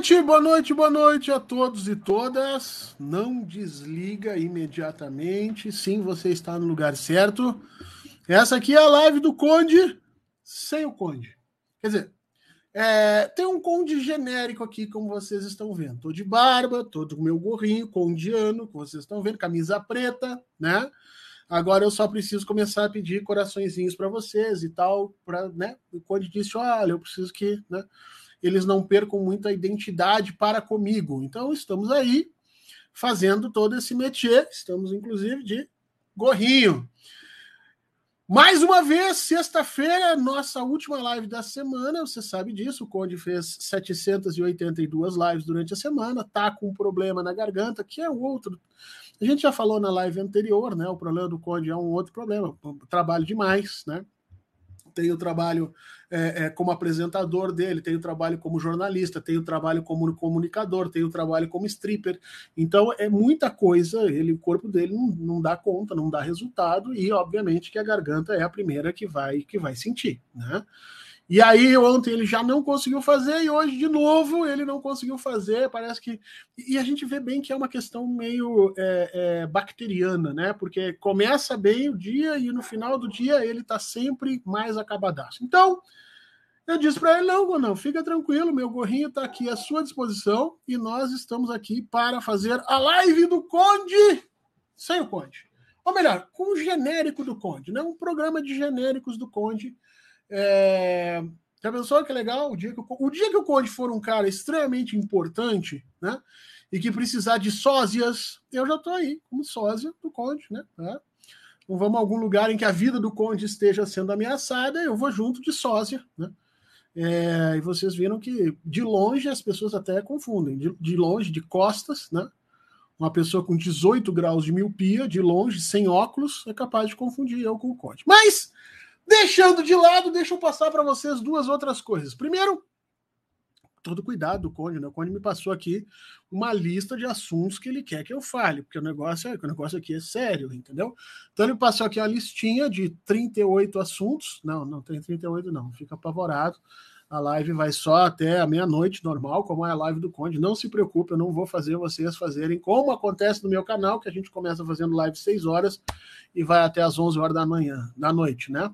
Boa noite, boa noite, boa noite a todos e todas. Não desliga imediatamente. Sim, você está no lugar certo. Essa aqui é a live do Conde sem o Conde. Quer dizer, é, tem um Conde genérico aqui, como vocês estão vendo. Tô de barba, tô com meu gorrinho condiano, que vocês estão vendo, camisa preta, né? Agora eu só preciso começar a pedir coraçõezinhos para vocês e tal, para, né? O Conde disse: "Olha, eu preciso que, né?" Eles não percam muita identidade para comigo. Então, estamos aí fazendo todo esse métier, estamos inclusive de gorrinho. Mais uma vez, sexta-feira, nossa última live da semana, você sabe disso, o Conde fez 782 lives durante a semana, tá com um problema na garganta, que é outro. A gente já falou na live anterior, né? O problema do Conde é um outro problema, trabalho demais, né? Tem o trabalho é, é, como apresentador dele, tem o trabalho como jornalista, tem o trabalho como comunicador, tem o trabalho como stripper. Então é muita coisa, ele, o corpo dele não, não dá conta, não dá resultado, e obviamente que a garganta é a primeira que vai que vai sentir, né? E aí ontem ele já não conseguiu fazer e hoje de novo ele não conseguiu fazer. Parece que e a gente vê bem que é uma questão meio é, é, bacteriana, né? Porque começa bem o dia e no final do dia ele tá sempre mais acabadaço. Então eu disse para ele não, não, fica tranquilo, meu gorrinho está aqui à sua disposição e nós estamos aqui para fazer a live do Conde sem o Conde. Ou melhor, com o genérico do Conde, né? Um programa de genéricos do Conde é... Já pensou que legal? O dia que, o, o dia que o Conde for um cara extremamente importante, né? E que precisar de sósias, eu já estou aí, como sósia do Conde, né? É. Então vamos a algum lugar em que a vida do Conde esteja sendo ameaçada, eu vou junto de sósia, né? É, e vocês viram que de longe as pessoas até confundem. De, de, longe, de costas, né? Uma pessoa com 18 graus de miopia, de longe, sem óculos, é capaz de confundir eu com o Conde. Mas Deixando de lado, deixa eu passar para vocês duas outras coisas. Primeiro, todo cuidado do Conde, né? O Conde me passou aqui uma lista de assuntos que ele quer que eu fale, porque o negócio, é, o negócio aqui é sério, entendeu? Então ele passou aqui uma listinha de 38 assuntos. Não, não tem 38 não, fica apavorado. A live vai só até a meia-noite, normal, como é a live do Conde. Não se preocupe, eu não vou fazer vocês fazerem como acontece no meu canal, que a gente começa fazendo live 6 horas e vai até as 11 horas da manhã, da noite, né?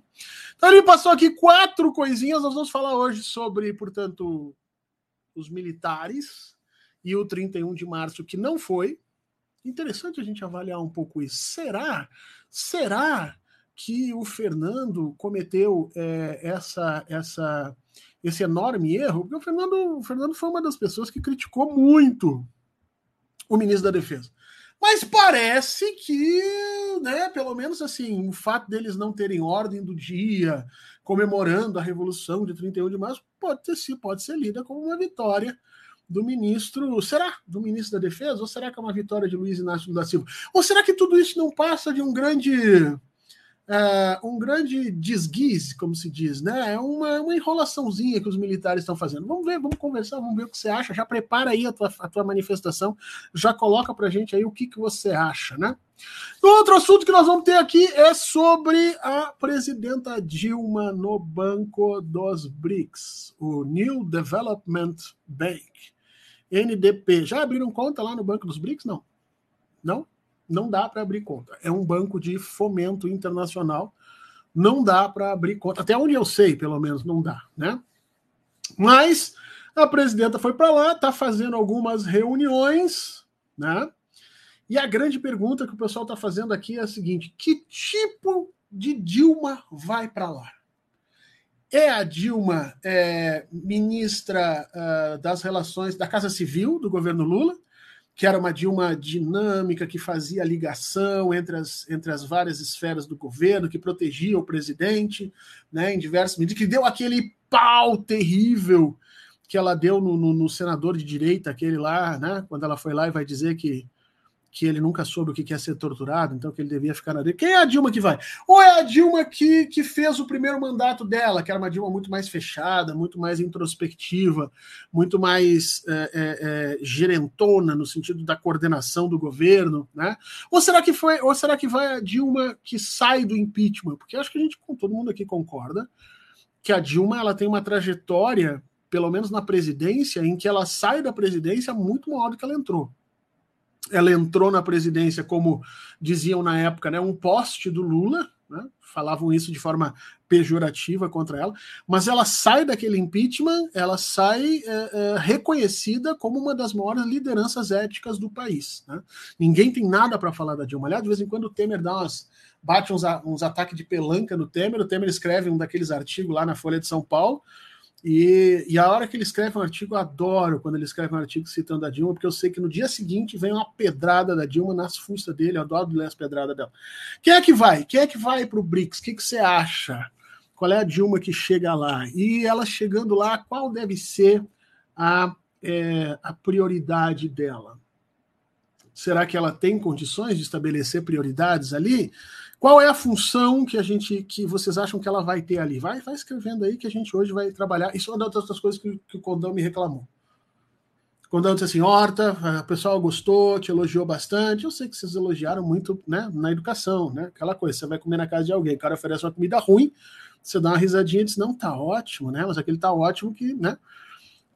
Então ele passou aqui quatro coisinhas. Nós vamos falar hoje sobre, portanto, os militares e o 31 de março, que não foi. Interessante a gente avaliar um pouco isso. Será? Será que o Fernando cometeu é, essa essa esse enorme erro, porque o Fernando, o Fernando foi uma das pessoas que criticou muito o ministro da Defesa. Mas parece que, né, pelo menos assim, o fato deles não terem ordem do dia, comemorando a Revolução de 31 de março, pode, ter, pode ser lida como uma vitória do ministro, será? Do ministro da Defesa? Ou será que é uma vitória de Luiz Inácio da Silva? Ou será que tudo isso não passa de um grande é, um grande desguize, como se diz, né? É uma, uma enrolaçãozinha que os militares estão fazendo. Vamos ver, vamos conversar, vamos ver o que você acha. Já prepara aí a tua, a tua manifestação, já coloca pra gente aí o que, que você acha, né? Outro assunto que nós vamos ter aqui é sobre a presidenta Dilma no Banco dos BRICS, o New Development Bank, NDP. Já abriram conta lá no Banco dos BRICS? Não. Não? Não dá para abrir conta. É um banco de fomento internacional, não dá para abrir conta. Até onde eu sei, pelo menos, não dá, né? Mas a presidenta foi para lá, está fazendo algumas reuniões, né? E a grande pergunta que o pessoal está fazendo aqui é a seguinte: que tipo de Dilma vai para lá? É a Dilma é, ministra uh, das relações da Casa Civil do governo Lula? Que era uma Dilma dinâmica, que fazia ligação entre as, entre as várias esferas do governo, que protegia o presidente, né, em diversos medidas, que deu aquele pau terrível que ela deu no, no, no, senador de direita, aquele lá, né, quando ela foi lá e vai dizer que que ele nunca soube o que é ser torturado, então que ele devia ficar na dele. Quem é a Dilma que vai? Ou é a Dilma que, que fez o primeiro mandato dela, que era uma Dilma muito mais fechada, muito mais introspectiva, muito mais é, é, é, gerentona no sentido da coordenação do governo, né? Ou será que foi? Ou será que vai a Dilma que sai do impeachment? Porque acho que a gente, todo mundo aqui concorda que a Dilma ela tem uma trajetória pelo menos na presidência, em que ela sai da presidência muito maior do que ela entrou. Ela entrou na presidência, como diziam na época, né, um poste do Lula, né, falavam isso de forma pejorativa contra ela, mas ela sai daquele impeachment, ela sai é, é, reconhecida como uma das maiores lideranças éticas do país. Né? Ninguém tem nada para falar da Dilma. Aliás, de vez em quando o Temer dá umas, bate uns, uns ataques de pelanca no Temer, o Temer escreve um daqueles artigos lá na Folha de São Paulo, e, e, a hora que ele escreve um artigo, eu adoro quando ele escreve um artigo citando a Dilma, porque eu sei que no dia seguinte vem uma pedrada da Dilma nas fuças dele, eu adoro ler as pedradas dela. Quem é que vai? Quem é que vai para o BRICS? O que, que você acha? Qual é a Dilma que chega lá? E ela chegando lá, qual deve ser a, é, a prioridade dela? Será que ela tem condições de estabelecer prioridades ali? Qual é a função que a gente, que vocês acham que ela vai ter ali? Vai, vai escrevendo aí que a gente hoje vai trabalhar. Isso é uma das outras coisas que, que o Condão me reclamou. O Condão disse assim: Horta, o pessoal gostou, te elogiou bastante. Eu sei que vocês elogiaram muito né, na educação, né? Aquela coisa, você vai comer na casa de alguém, o cara oferece uma comida ruim, você dá uma risadinha e diz: não, tá ótimo, né? Mas aquele tá ótimo que, né?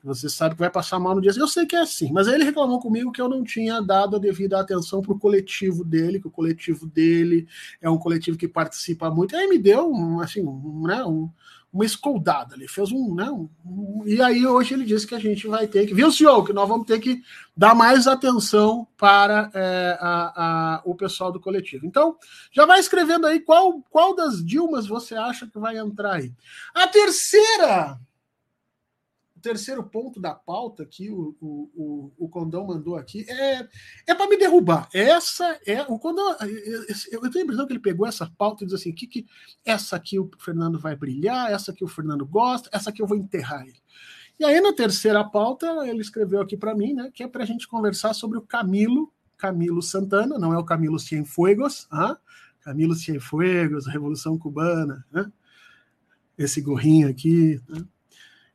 Você sabe que vai passar mal no dia. Eu sei que é assim, mas aí ele reclamou comigo que eu não tinha dado a devida atenção para o coletivo dele, que o coletivo dele é um coletivo que participa muito. Aí me deu um, assim, um, né, um, uma escoldada. Ele fez um, né, um, E aí hoje ele disse que a gente vai ter que. Viu, senhor? Que nós vamos ter que dar mais atenção para é, a, a, o pessoal do coletivo. Então, já vai escrevendo aí qual, qual das Dilmas você acha que vai entrar aí. A terceira o terceiro ponto da pauta que o, o, o, o Condão mandou aqui é, é para me derrubar. Essa é. O Condão. Eu tenho a impressão que ele pegou essa pauta e diz assim: que, que essa aqui o Fernando vai brilhar, essa aqui o Fernando gosta, essa aqui eu vou enterrar ele. E aí, na terceira pauta, ele escreveu aqui para mim, né, que é para a gente conversar sobre o Camilo, Camilo Santana, não é o Camilo Cienfuegos, ah? Camilo Cienfuegos, Revolução Cubana, né? esse gorrinho aqui. Né?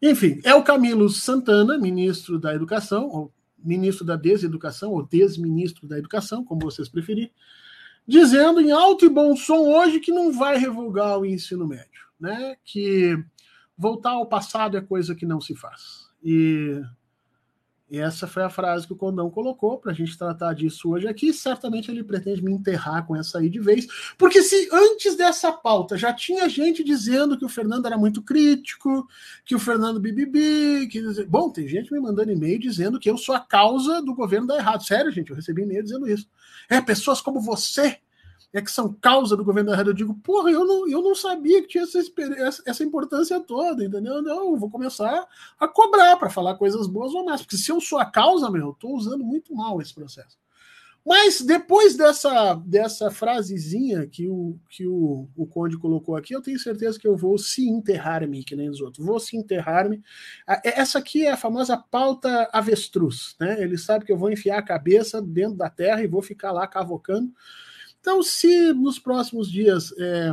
Enfim, é o Camilo Santana, ministro da Educação, ou ministro da Deseducação, ou desministro da Educação, como vocês preferirem, dizendo em alto e bom som hoje que não vai revogar o ensino médio, né? Que voltar ao passado é coisa que não se faz. E essa foi a frase que o Condão colocou para a gente tratar disso hoje aqui. Certamente ele pretende me enterrar com essa aí de vez, porque se antes dessa pauta já tinha gente dizendo que o Fernando era muito crítico, que o Fernando bibibi, que bom, tem gente me mandando e-mail dizendo que eu sou a causa do governo dar errado. Sério, gente, eu recebi e-mail dizendo isso. É pessoas como você é que são causa do governo da rede, eu digo, porra, eu não, eu não sabia que tinha essa, essa importância toda, entendeu? Não, eu vou começar a cobrar para falar coisas boas ou más, porque se eu sou a causa, meu, eu estou usando muito mal esse processo. Mas depois dessa, dessa frasezinha que, o, que o, o Conde colocou aqui, eu tenho certeza que eu vou se enterrar-me, que nem os outros. Vou se enterrar-me. Essa aqui é a famosa pauta avestruz. Né? Ele sabe que eu vou enfiar a cabeça dentro da terra e vou ficar lá cavocando então, se nos próximos dias é,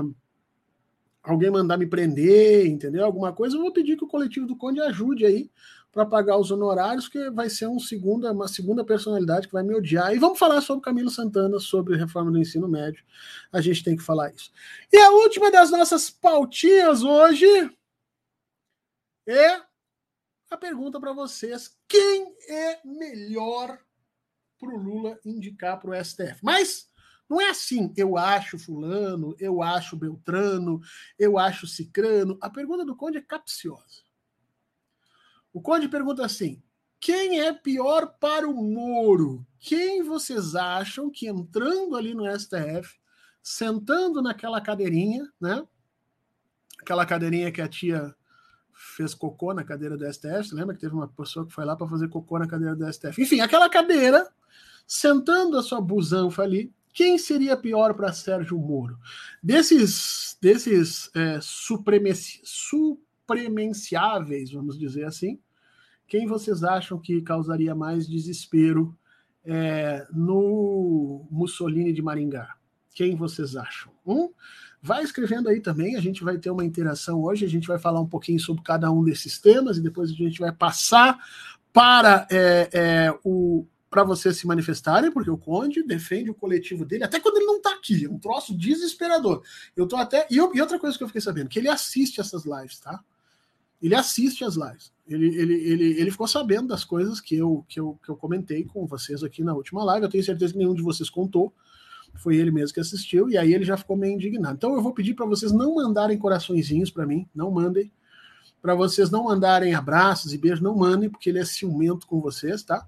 alguém mandar me prender, entendeu? Alguma coisa, eu vou pedir que o coletivo do Conde ajude aí para pagar os honorários, que vai ser um segunda, uma segunda personalidade que vai me odiar. E vamos falar sobre Camilo Santana, sobre reforma do ensino médio. A gente tem que falar isso. E a última das nossas pautinhas hoje é a pergunta para vocês: quem é melhor para o Lula indicar para o STF? Mas não é assim, eu acho fulano, eu acho Beltrano, eu acho Cicrano. A pergunta do Conde é capciosa. O Conde pergunta assim: quem é pior para o Moro? Quem vocês acham que entrando ali no STF, sentando naquela cadeirinha, né? Aquela cadeirinha que a tia fez cocô na cadeira do STF, você lembra que teve uma pessoa que foi lá para fazer cocô na cadeira do STF? Enfim, aquela cadeira, sentando a sua busanfa ali, quem seria pior para Sérgio Moro? Desses, desses é, supremenciáveis, vamos dizer assim, quem vocês acham que causaria mais desespero é, no Mussolini de Maringá? Quem vocês acham? Um, vai escrevendo aí também, a gente vai ter uma interação hoje, a gente vai falar um pouquinho sobre cada um desses temas e depois a gente vai passar para é, é, o, para vocês se manifestarem, porque o Conde defende o coletivo dele, até quando ele não está aqui. É um troço desesperador. Eu tô até. E, eu, e, outra coisa que eu fiquei sabendo, que ele assiste essas lives, tá? Ele assiste as lives. Ele, ele, ele, ele ficou sabendo das coisas que eu, que, eu, que eu comentei com vocês aqui na última live. Eu tenho certeza que nenhum de vocês contou. Foi ele mesmo que assistiu, e aí ele já ficou meio indignado. Então eu vou pedir para vocês não mandarem coraçõezinhos para mim, não mandem. Para vocês não mandarem abraços e beijos, não mandem, porque ele é ciumento com vocês, tá?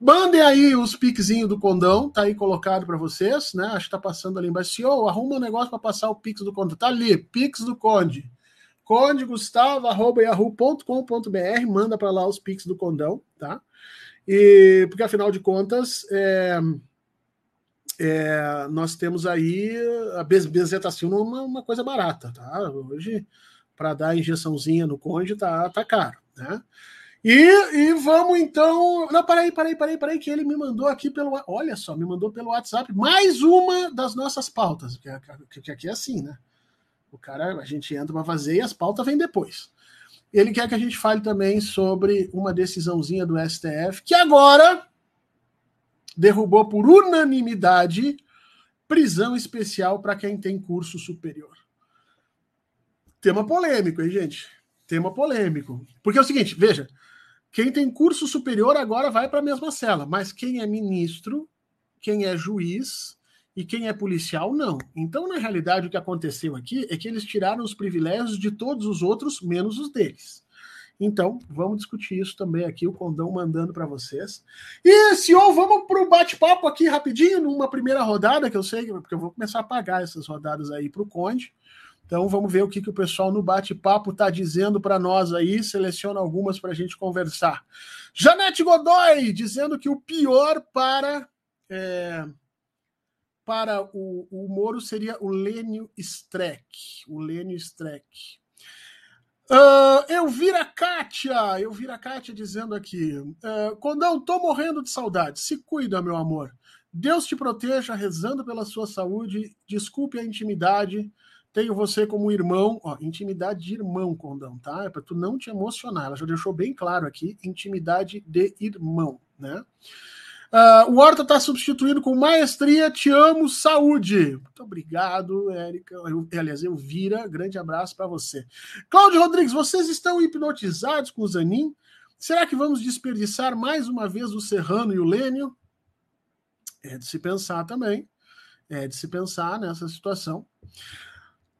Mandem aí os piquezinhos do condão, tá aí colocado para vocês, né? Acho que tá passando ali embaixo. Senhor, arruma um negócio para passar o pix do condão. Tá ali, pix do conde. Conde Gustavo, arroba yahoo.com.br, manda para lá os pix do condão, tá? E porque afinal de contas, é, é, nós temos aí a benzetacina uma, uma coisa barata, tá? Hoje, para dar injeçãozinha no conde, tá, tá caro, né? E, e vamos então. Não, peraí, peraí, peraí, peraí, que ele me mandou aqui pelo. Olha só, me mandou pelo WhatsApp mais uma das nossas pautas, que, que, aqui é assim, né? O cara, a gente entra para fazer e as pautas vêm depois. Ele quer que a gente fale também sobre uma decisãozinha do STF, que agora derrubou por unanimidade prisão especial para quem tem curso superior. Tema polêmico, hein, gente? Tema polêmico. Porque é o seguinte, veja, quem tem curso superior agora vai para a mesma cela, mas quem é ministro, quem é juiz e quem é policial, não. Então, na realidade, o que aconteceu aqui é que eles tiraram os privilégios de todos os outros, menos os deles. Então, vamos discutir isso também aqui, o Condão mandando para vocês. E, senhor, vamos para o bate-papo aqui rapidinho, numa primeira rodada, que eu sei, porque eu vou começar a pagar essas rodadas aí para o Conde. Então vamos ver o que, que o pessoal no bate-papo está dizendo para nós aí. Seleciona algumas para a gente conversar. Janete Godoy dizendo que o pior para é, para o, o Moro seria o Lênio Streck. O Lênio Streck. Uh, eu vi a Kátia, eu vi a Kátia dizendo aqui: uh, Condão, tô morrendo de saudade. Se cuida, meu amor. Deus te proteja, rezando pela sua saúde. Desculpe a intimidade. Tenho você como irmão, ó, intimidade de irmão, Condão, tá? É para tu não te emocionar. Ela já deixou bem claro aqui, intimidade de irmão, né? Uh, o Horta está substituindo com maestria, te amo, saúde. Muito obrigado, Érica. Aliás, eu vira, grande abraço para você. Cláudio Rodrigues, vocês estão hipnotizados com o Zanin? Será que vamos desperdiçar mais uma vez o Serrano e o Lênio? É de se pensar também. É de se pensar nessa situação.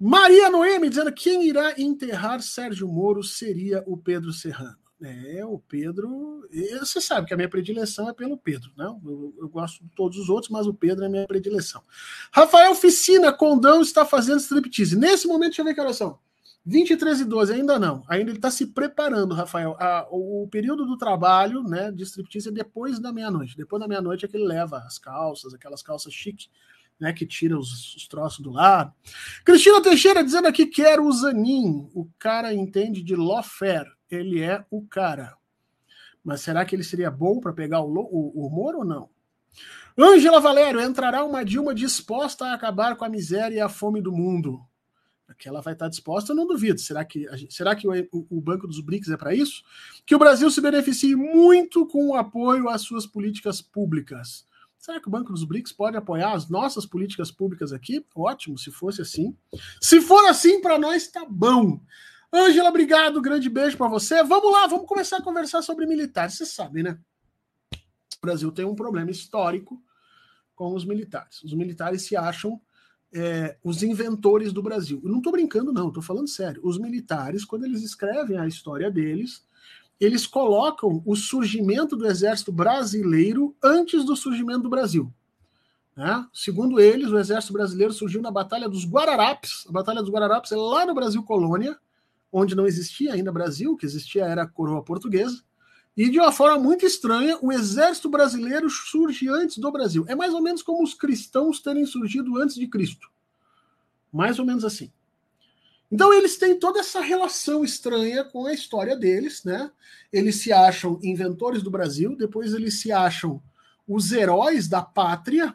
Maria Noemi dizendo que quem irá enterrar Sérgio Moro seria o Pedro Serrano. É, o Pedro. Você sabe que a minha predileção é pelo Pedro, né? Eu, eu, gosto de todos os outros, mas o Pedro é a minha predileção. Rafael Oficina, Condão está fazendo striptease. Nesse momento, deixa eu ver que oração. 23 e 12, ainda não. Ainda ele está se preparando, Rafael. A, o, o, período do trabalho né, de striptease é depois da meia-noite. Depois da meia-noite é que ele leva as calças, aquelas calças chique né, que tira os, os, troços do lado. Cristina Teixeira dizendo aqui que era o Zanin. O cara entende de lawfare. Ele é o cara. Mas será que ele seria bom para pegar o, o, o ou não? Ângela Valério, entrará uma Dilma disposta a acabar com a miséria e a fome do mundo. Que ela vai estar disposta, eu não duvido. Será que, será que o, o Banco dos BRICS é para isso? Que o Brasil se beneficie muito com o apoio às suas políticas públicas. Será que o Banco dos BRICS pode apoiar as nossas políticas públicas aqui? Ótimo, se fosse assim. Se for assim, para nós tá bom. Ângela, obrigado, grande beijo para você. Vamos lá, vamos começar a conversar sobre militares. Você sabe, né? O Brasil tem um problema histórico com os militares. Os militares se acham é, os inventores do Brasil. Eu não estou brincando, não, estou falando sério. Os militares, quando eles escrevem a história deles, eles colocam o surgimento do exército brasileiro antes do surgimento do Brasil. Né? Segundo eles, o exército brasileiro surgiu na Batalha dos Guararapes. A Batalha dos Guararapes é lá no Brasil Colônia, onde não existia ainda Brasil, que existia era a coroa portuguesa. E de uma forma muito estranha, o exército brasileiro surge antes do Brasil. É mais ou menos como os cristãos terem surgido antes de Cristo. Mais ou menos assim. Então eles têm toda essa relação estranha com a história deles, né? Eles se acham inventores do Brasil, depois eles se acham os heróis da pátria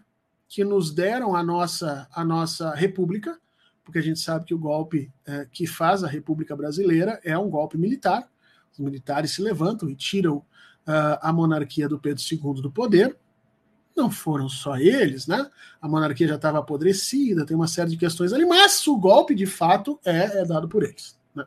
que nos deram a nossa a nossa república, porque a gente sabe que o golpe é, que faz a República Brasileira é um golpe militar. Os militares se levantam e tiram uh, a monarquia do Pedro II do poder não foram só eles, né? A monarquia já estava apodrecida, tem uma série de questões ali, mas o golpe de fato é, é dado por eles. Né?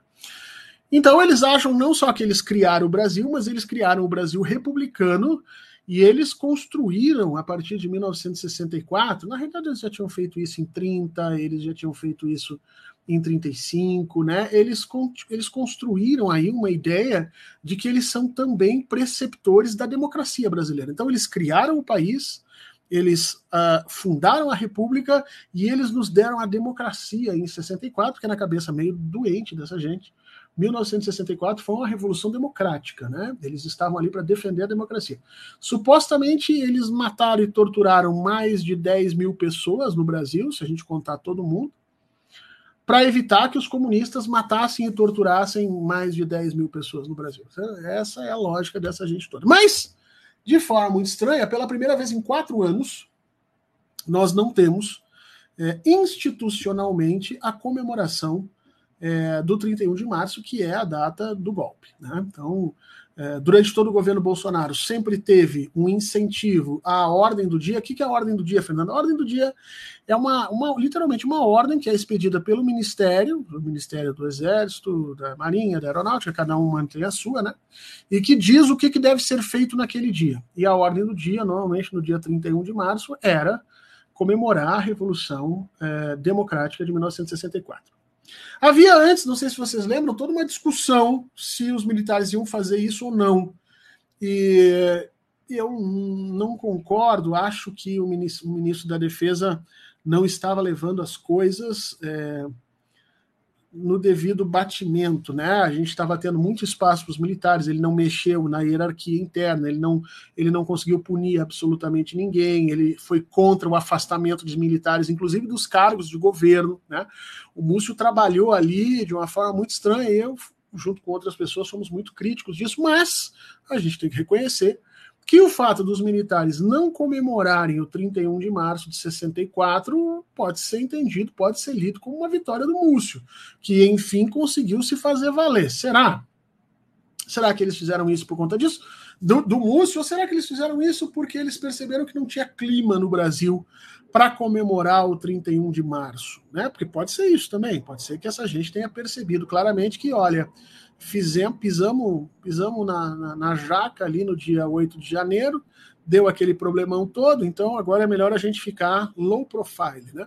Então eles acham não só que eles criaram o Brasil, mas eles criaram o Brasil republicano e eles construíram a partir de 1964. Na realidade, eles já tinham feito isso em 30, eles já tinham feito isso em 35, né? Eles, eles construíram aí uma ideia de que eles são também preceptores da democracia brasileira. Então, eles criaram o país, eles uh, fundaram a República e eles nos deram a democracia em 64, que é na cabeça meio doente dessa gente. 1964 foi uma revolução democrática, né? Eles estavam ali para defender a democracia. Supostamente eles mataram e torturaram mais de 10 mil pessoas no Brasil, se a gente contar todo mundo, para evitar que os comunistas matassem e torturassem mais de 10 mil pessoas no Brasil. Essa é a lógica dessa gente toda. Mas, de forma muito estranha, pela primeira vez em quatro anos, nós não temos é, institucionalmente a comemoração é, do 31 de março, que é a data do golpe. Né? Então, durante todo o governo Bolsonaro, sempre teve um incentivo à ordem do dia. O que é a ordem do dia, Fernando? A ordem do dia é uma, uma literalmente uma ordem que é expedida pelo Ministério, o Ministério do Exército, da Marinha, da Aeronáutica, cada um mantém a sua, né? E que diz o que, que deve ser feito naquele dia. E a ordem do dia, normalmente no dia 31 de março, era comemorar a Revolução é, Democrática de 1964. Havia antes, não sei se vocês lembram, toda uma discussão se os militares iam fazer isso ou não. E eu não concordo, acho que o ministro, o ministro da Defesa não estava levando as coisas. É, no devido batimento, né? A gente estava tendo muito espaço para os militares, ele não mexeu na hierarquia interna, ele não, ele não conseguiu punir absolutamente ninguém, ele foi contra o afastamento dos militares, inclusive dos cargos de governo, né? O Múcio trabalhou ali de uma forma muito estranha, eu, junto com outras pessoas, somos muito críticos disso, mas a gente tem que reconhecer que o fato dos militares não comemorarem o 31 de março de 64 pode ser entendido, pode ser lido como uma vitória do Múcio, que enfim conseguiu se fazer valer. Será? Será que eles fizeram isso por conta disso? Do, do Múcio, ou será que eles fizeram isso porque eles perceberam que não tinha clima no Brasil para comemorar o 31 de março? Né? Porque pode ser isso também, pode ser que essa gente tenha percebido claramente que, olha, fizemos, pisamos, pisamos na, na, na, jaca ali no dia 8 de janeiro, deu aquele problemão todo, então agora é melhor a gente ficar low profile, né?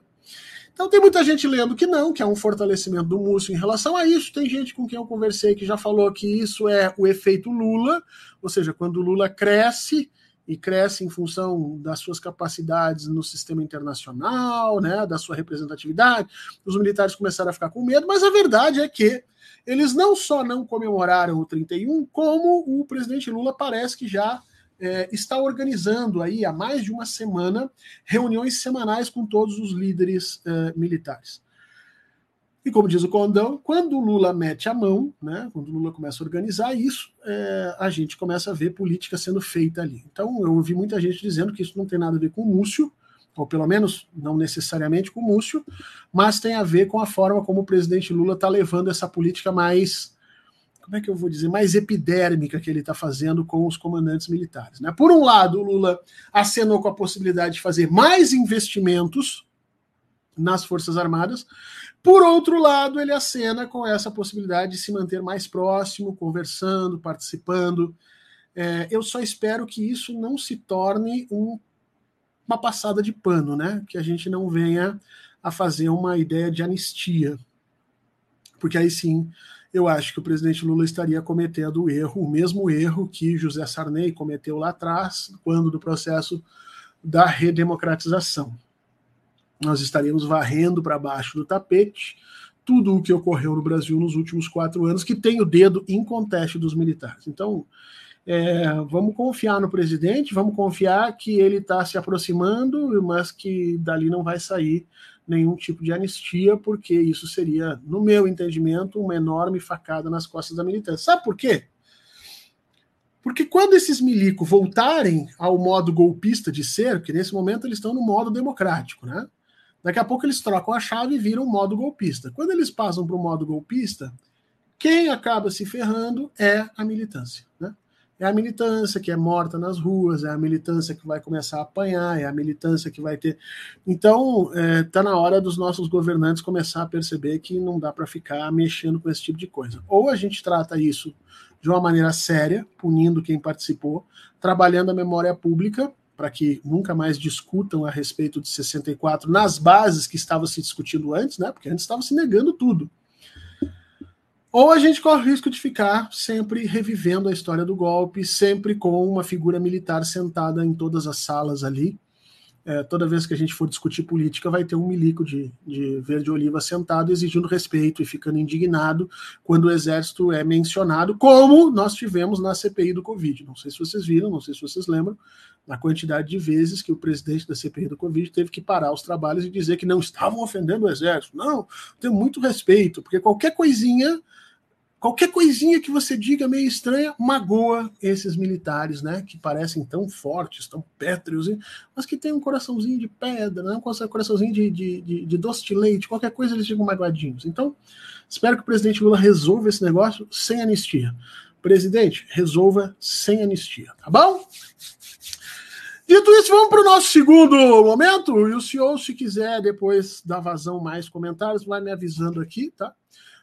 Então tem muita gente lendo que não, que é um fortalecimento do Múcio em relação a isso. Tem gente com quem eu conversei que já falou que isso é o efeito Lula, ou seja, quando o Lula cresce e cresce em função das suas capacidades no sistema internacional, né, da sua representatividade, os militares começaram a ficar com medo, mas a verdade é que eles não só não comemoraram o 31, como o presidente Lula parece que já é, está organizando aí há mais de uma semana reuniões semanais com todos os líderes é, militares. E como diz o Condão, quando o Lula mete a mão, né, quando o Lula começa a organizar isso, é, a gente começa a ver política sendo feita ali. Então, eu ouvi muita gente dizendo que isso não tem nada a ver com o Múcio, ou pelo menos não necessariamente com o Múcio, mas tem a ver com a forma como o presidente Lula está levando essa política mais, como é que eu vou dizer, mais epidérmica que ele está fazendo com os comandantes militares. Né? Por um lado, o Lula acenou com a possibilidade de fazer mais investimentos nas Forças Armadas, por outro lado, ele acena com essa possibilidade de se manter mais próximo, conversando, participando. É, eu só espero que isso não se torne um uma passada de pano, né? Que a gente não venha a fazer uma ideia de anistia. Porque aí sim, eu acho que o presidente Lula estaria cometendo o erro, o mesmo erro que José Sarney cometeu lá atrás, quando do processo da redemocratização. Nós estaríamos varrendo para baixo do tapete tudo o que ocorreu no Brasil nos últimos quatro anos, que tem o dedo inconteste dos militares. Então, é, vamos confiar no presidente, vamos confiar que ele está se aproximando, mas que dali não vai sair nenhum tipo de anistia, porque isso seria, no meu entendimento, uma enorme facada nas costas da militância. Sabe por quê? Porque quando esses milicos voltarem ao modo golpista de ser, que nesse momento eles estão no modo democrático, né? Daqui a pouco eles trocam a chave e viram modo golpista. Quando eles passam para o modo golpista, quem acaba se ferrando é a militância, né? É a militância que é morta nas ruas, é a militância que vai começar a apanhar, é a militância que vai ter. Então, está é, tá na hora dos nossos governantes começar a perceber que não dá para ficar mexendo com esse tipo de coisa. Ou a gente trata isso de uma maneira séria, punindo quem participou, trabalhando a memória pública para que nunca mais discutam a respeito de 64 nas bases que estava se discutindo antes, né? Porque antes estava se negando tudo. Ou a gente corre o risco de ficar sempre revivendo a história do golpe, sempre com uma figura militar sentada em todas as salas ali, é, toda vez que a gente for discutir política, vai ter um milico de, de verde oliva sentado exigindo respeito e ficando indignado quando o exército é mencionado, como nós tivemos na CPI do Covid. Não sei se vocês viram, não sei se vocês lembram, na quantidade de vezes que o presidente da CPI do Covid teve que parar os trabalhos e dizer que não estavam ofendendo o exército. Não, tenho muito respeito, porque qualquer coisinha Qualquer coisinha que você diga meio estranha magoa esses militares, né? Que parecem tão fortes, tão pétreos, mas que tem um coraçãozinho de pedra, né? um coraçãozinho de, de, de, de doce de leite, qualquer coisa eles ficam magoadinhos. Então, espero que o presidente Lula resolva esse negócio sem anistia. Presidente, resolva sem anistia, tá bom? Dito isso, vamos para o nosso segundo momento. E o senhor, se quiser depois dar vazão mais comentários, vai me avisando aqui, tá?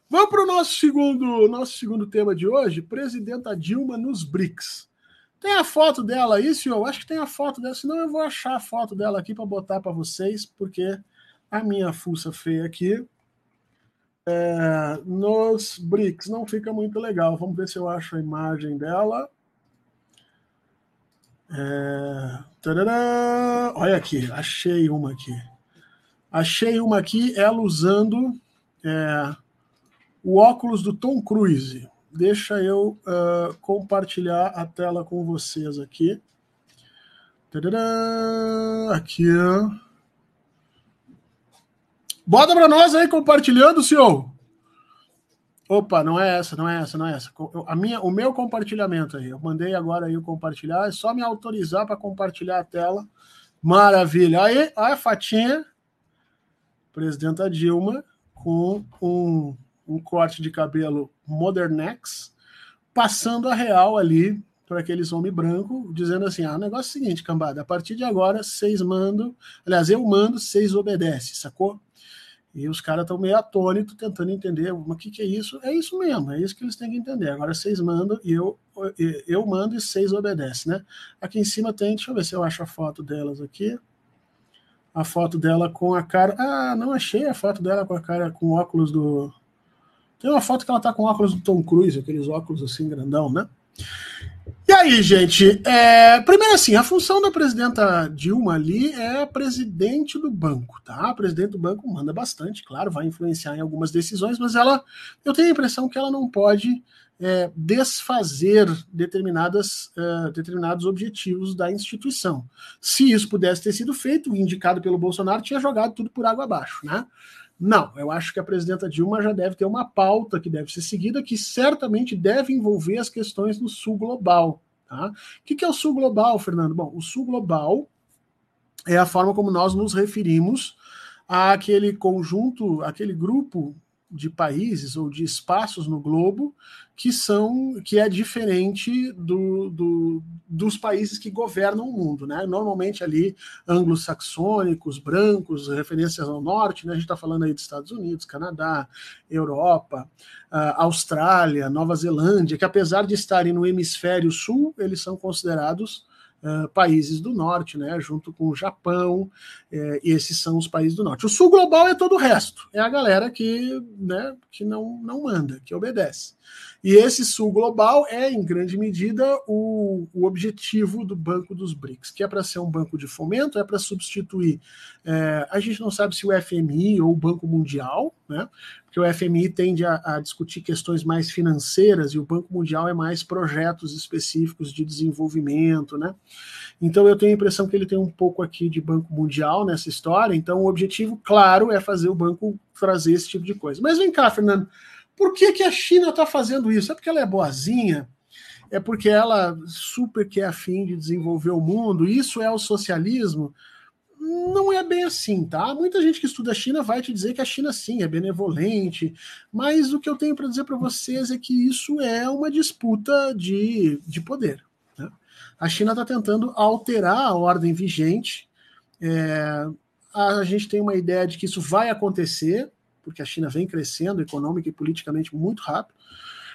Vamos para o nosso segundo, nosso segundo tema de hoje: Presidenta Dilma nos BRICS. Tem a foto dela aí, senhor? Acho que tem a foto dela, senão eu vou achar a foto dela aqui para botar para vocês, porque a minha fuça feia aqui é, nos BRICS não fica muito legal. Vamos ver se eu acho a imagem dela. É, Olha aqui, achei uma aqui. Achei uma aqui, ela usando. É, o óculos do Tom Cruise. Deixa eu uh, compartilhar a tela com vocês aqui. Tadadá, aqui. Bota para nós aí compartilhando, senhor. Opa, não é essa, não é essa, não é essa. A minha, o meu compartilhamento aí. Eu mandei agora aí o compartilhar. É só me autorizar para compartilhar a tela. Maravilha. Aí, a fatinha. Presidenta Dilma com um um corte de cabelo modernex, passando a real ali para aqueles homem branco, dizendo assim: ah, o negócio é o seguinte, cambada, a partir de agora, seis mandam, aliás, eu mando, seis obedece, sacou? E os caras estão meio atônitos, tentando entender o que, que é isso. É isso mesmo, é isso que eles têm que entender. Agora seis mandam e eu, eu mando e seis obedece, né? Aqui em cima tem, deixa eu ver se eu acho a foto delas aqui. A foto dela com a cara. Ah, não achei a foto dela com a cara com óculos do, tem uma foto que ela tá com óculos do Tom Cruise, aqueles óculos assim grandão, né? E aí, gente, é, primeiro assim, a função da presidenta Dilma ali é presidente do banco, tá? A presidente do banco manda bastante, claro, vai influenciar em algumas decisões, mas ela, eu tenho a impressão que ela não pode é, desfazer determinadas, é, determinados objetivos da instituição. Se isso pudesse ter sido feito, indicado pelo Bolsonaro tinha jogado tudo por água abaixo, né? Não, eu acho que a presidenta Dilma já deve ter uma pauta que deve ser seguida, que certamente deve envolver as questões do Sul Global. Tá? O que é o Sul Global, Fernando? Bom, o Sul Global é a forma como nós nos referimos àquele conjunto, aquele grupo de países ou de espaços no globo que são que é diferente do, do, dos países que governam o mundo, né? Normalmente ali anglo-saxônicos, brancos, referências ao norte, né? A gente está falando aí dos Estados Unidos, Canadá, Europa, uh, Austrália, Nova Zelândia, que apesar de estarem no hemisfério sul, eles são considerados Uh, países do norte, né, junto com o Japão, eh, esses são os países do norte. O sul global é todo o resto, é a galera que, né, que não, não manda, que obedece. E esse sul global é, em grande medida, o, o objetivo do Banco dos BRICS, que é para ser um banco de fomento, é para substituir. É, a gente não sabe se o FMI ou o Banco Mundial, né? Porque o FMI tende a, a discutir questões mais financeiras e o Banco Mundial é mais projetos específicos de desenvolvimento, né? Então eu tenho a impressão que ele tem um pouco aqui de Banco Mundial nessa história. Então o objetivo, claro, é fazer o banco trazer esse tipo de coisa. Mas vem cá, Fernando. Por que, que a China está fazendo isso? É porque ela é boazinha? É porque ela super quer afim de desenvolver o mundo? Isso é o socialismo? Não é bem assim, tá? Muita gente que estuda a China vai te dizer que a China sim é benevolente, mas o que eu tenho para dizer para vocês é que isso é uma disputa de, de poder, Né? A China está tentando alterar a ordem vigente. É, a gente tem uma ideia de que isso vai acontecer, porque a China vem crescendo econômica e politicamente muito rápido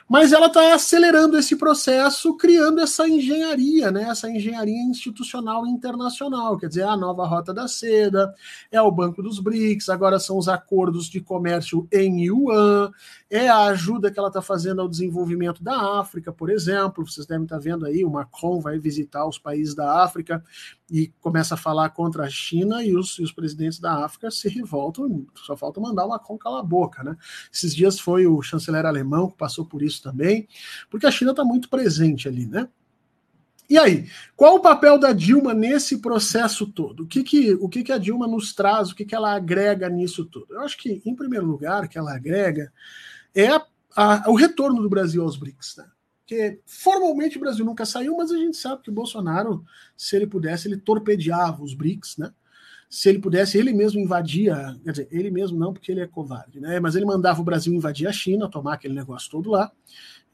mas ela está acelerando esse processo, criando essa engenharia, né? essa engenharia institucional internacional, quer dizer, a nova Rota da Seda, é o Banco dos BRICS, agora são os acordos de comércio em Yuan, é a ajuda que ela está fazendo ao desenvolvimento da África, por exemplo. Vocês devem estar tá vendo aí, o Macron vai visitar os países da África e começa a falar contra a China e os, e os presidentes da África se revoltam, só falta mandar o Macron calar a boca. Né? Esses dias foi o chanceler alemão que passou por isso também, porque a China está muito presente ali, né? E aí, qual o papel da Dilma nesse processo todo? O que, que, o que, que a Dilma nos traz, o que, que ela agrega nisso tudo? Eu acho que, em primeiro lugar, que ela agrega é a, a, o retorno do Brasil aos BRICS. Né? Porque formalmente o Brasil nunca saiu, mas a gente sabe que o Bolsonaro, se ele pudesse, ele torpedeava os BRICS, né? Se ele pudesse, ele mesmo invadia, quer dizer, ele mesmo não, porque ele é covarde, né? Mas ele mandava o Brasil invadir a China, tomar aquele negócio todo lá,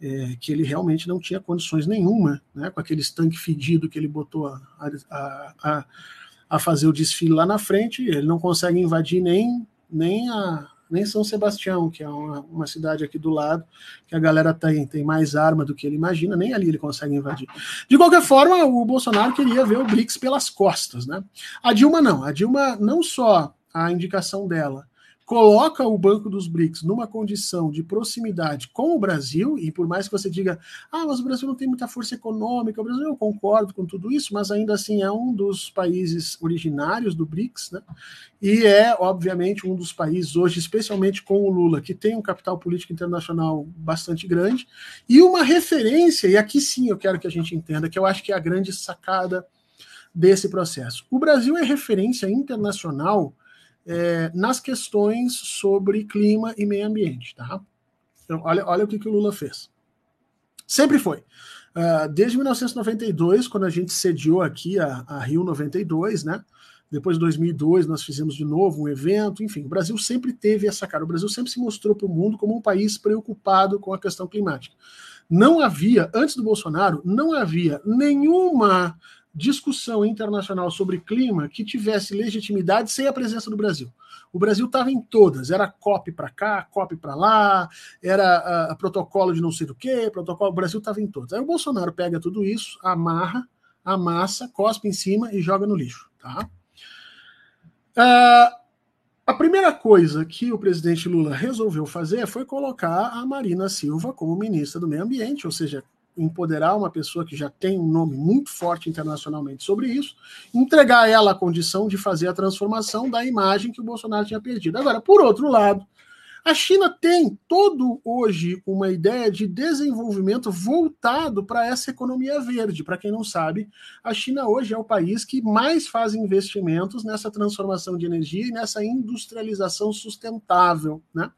é, que ele realmente não tinha condições nenhuma, né? Com aquele estanque fedido que ele botou a, a, a, a fazer o desfile lá na frente, ele não consegue invadir nem, nem a, nem São Sebastião, que é uma, uma, cidade aqui do lado, que a galera tem, tem mais arma do que ele imagina, nem ali ele consegue invadir. De qualquer forma, o Bolsonaro queria ver o BRICS pelas costas, né? A Dilma não, a Dilma não só a indicação dela coloca o Banco dos BRICS numa condição de proximidade com o Brasil, e por mais que você diga, ah, mas o Brasil não tem muita força econômica, o Brasil, eu concordo com tudo isso, mas ainda assim é um dos países originários do BRICS, né? E é, obviamente, um dos países hoje, especialmente com o Lula, que tem um capital político internacional bastante grande, e uma referência, e aqui sim eu quero que a gente entenda, que eu acho que é a grande sacada desse processo. O Brasil é referência internacional é, nas questões sobre clima e meio ambiente. Tá? Então, olha, olha o que, que o Lula fez. Sempre foi. Uh, desde 1992, quando a gente sediou aqui a, a, Rio 92, né? Depois de 2002, nós fizemos de novo um evento. Enfim, o Brasil sempre teve essa cara. O Brasil sempre se mostrou para o mundo como um país preocupado com a questão climática. Não havia, antes do Bolsonaro, não havia nenhuma discussão internacional sobre clima que tivesse legitimidade sem a presença do Brasil. O Brasil estava em todas, era COP para cá, COP para lá, era protocolo de não sei do que, protocolo, o Brasil estava em todas. Aí o Bolsonaro pega tudo isso, amarra, amassa, cospe em cima e joga no lixo. Tá? Uh, a primeira coisa que o presidente Lula resolveu fazer foi colocar a Marina Silva como ministra do Meio Ambiente, ou seja, empoderar uma pessoa que já tem um nome muito forte internacionalmente sobre isso, entregar a ela a condição de fazer a transformação da imagem que o Bolsonaro tinha perdido. Agora, por outro lado, a China tem todo hoje uma ideia de desenvolvimento voltado para essa economia verde. Para quem não sabe, a China hoje é o país que mais faz investimentos nessa transformação de energia e nessa industrialização sustentável, né?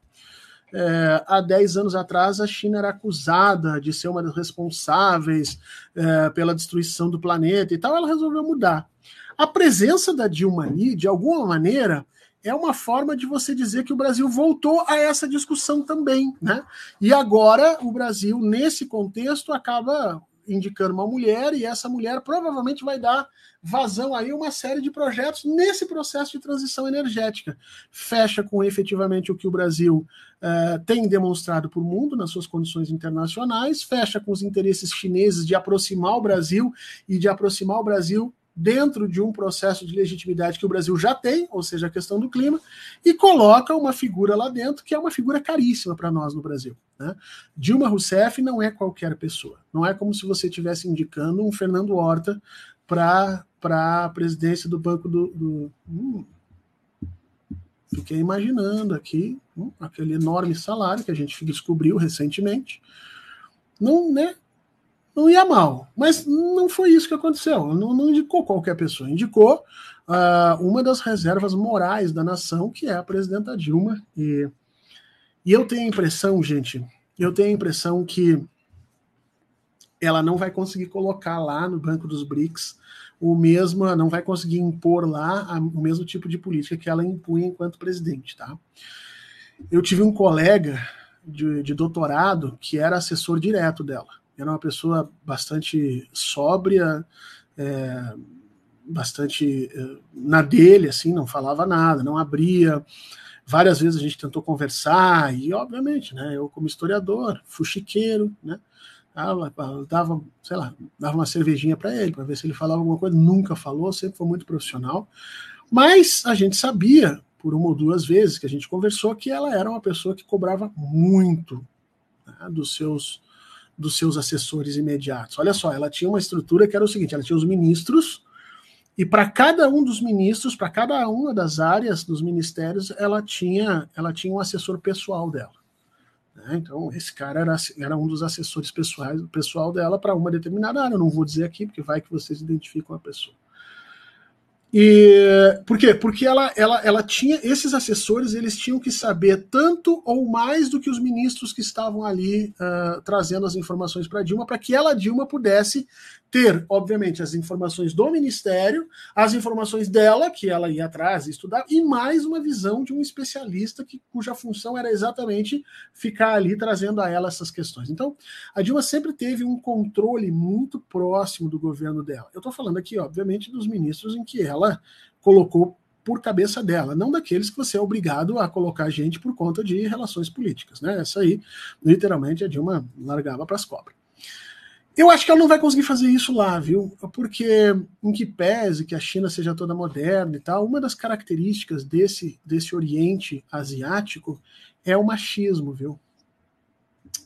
É, há 10 anos atrás, a China era acusada de ser uma das responsáveis é, pela destruição do planeta e tal, ela resolveu mudar. A presença da Dilma ali, de alguma maneira, é uma forma de você dizer que o Brasil voltou a essa discussão também, né? E agora o Brasil, nesse contexto, acaba indicando uma mulher e essa mulher provavelmente vai dar vazão aí uma série de projetos nesse processo de transição energética. Fecha com efetivamente o que o Brasil uh, tem demonstrado para o mundo nas suas condições internacionais, fecha com os interesses chineses de aproximar o Brasil e de aproximar o Brasil dentro de um processo de legitimidade que o Brasil já tem, ou seja, a questão do clima, e coloca uma figura lá dentro que é uma figura caríssima para nós no Brasil. Né? Dilma Rousseff não é qualquer pessoa. Não é como se você estivesse indicando um Fernando Horta para a presidência do Banco do. do hum, fiquei imaginando aqui hum, aquele enorme salário que a gente descobriu recentemente. Não, né? não ia mal. Mas não foi isso que aconteceu. Não, não indicou qualquer pessoa. Indicou uh, uma das reservas morais da nação, que é a presidenta Dilma. E, e eu tenho a impressão, gente, eu tenho a impressão que ela não vai conseguir colocar lá no Banco dos BRICS o mesmo, não vai conseguir impor lá a, o mesmo tipo de política que ela impunha enquanto presidente, tá? Eu tive um colega de, de doutorado que era assessor direto dela era uma pessoa bastante sóbria, é, bastante é, na dele, assim, não falava nada, não abria. Várias vezes a gente tentou conversar, e obviamente, né, eu como historiador, fuxiqueiro, né, dava, sei lá, dava uma cervejinha para ele, para ver se ele falava alguma coisa, nunca falou, sempre foi muito profissional. Mas a gente sabia, por uma ou duas vezes que a gente conversou, que ela era uma pessoa que cobrava muito né, dos seus dos seus assessores imediatos. Olha só, ela tinha uma estrutura que era o seguinte: ela tinha os ministros, e para cada um dos ministros, para cada uma das áreas dos ministérios, ela tinha, ela tinha um assessor pessoal dela. Né? Então, esse cara era, era um dos assessores pessoais, pessoal dela para uma determinada área. Eu não vou dizer aqui, porque vai que vocês identificam a pessoa. E por quê? Porque ela, ela, ela tinha esses assessores, eles tinham que saber tanto ou mais do que os ministros que estavam ali uh, trazendo as informações para Dilma, para que ela Dilma pudesse ter, obviamente, as informações do ministério, as informações dela que ela ia atrás estudar, e mais uma visão de um especialista que, cuja função era exatamente ficar ali trazendo a ela essas questões. Então, a Dilma sempre teve um controle muito próximo do governo dela. Eu estou falando aqui, obviamente, dos ministros em que ela ela colocou por cabeça dela, não daqueles que você é obrigado a colocar gente por conta de relações políticas, né? Essa aí, literalmente, a Dilma largava para as cobras. Eu acho que ela não vai conseguir fazer isso lá, viu? Porque, em que pese que a China seja toda moderna e tal, uma das características desse, desse Oriente Asiático é o machismo, viu?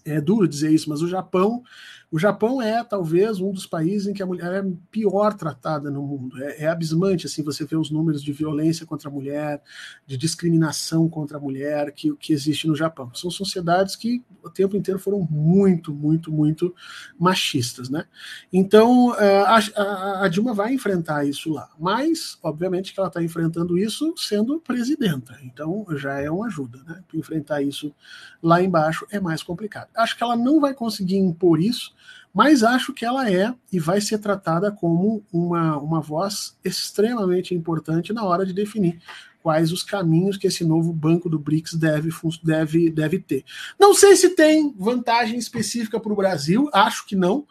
É duro dizer isso, mas o Japão o Japão é talvez um dos países em que a mulher é pior tratada no mundo. É, é, abismante assim você vê os números de violência contra a mulher, de discriminação contra a mulher que, que existe no Japão. São sociedades que o tempo inteiro foram muito, muito, muito machistas, né? Então é, a, a, a Dilma vai enfrentar isso lá, mas obviamente que ela está enfrentando isso sendo presidenta. Então já é uma ajuda, né? Enfrentar isso lá embaixo é mais complicado. Acho que ela não vai conseguir impor isso mas acho que ela é e vai ser tratada como uma, uma voz extremamente importante na hora de definir quais os caminhos que esse novo banco do BRICS deve, deve, deve ter. Não sei se tem vantagem específica para o Brasil, acho que não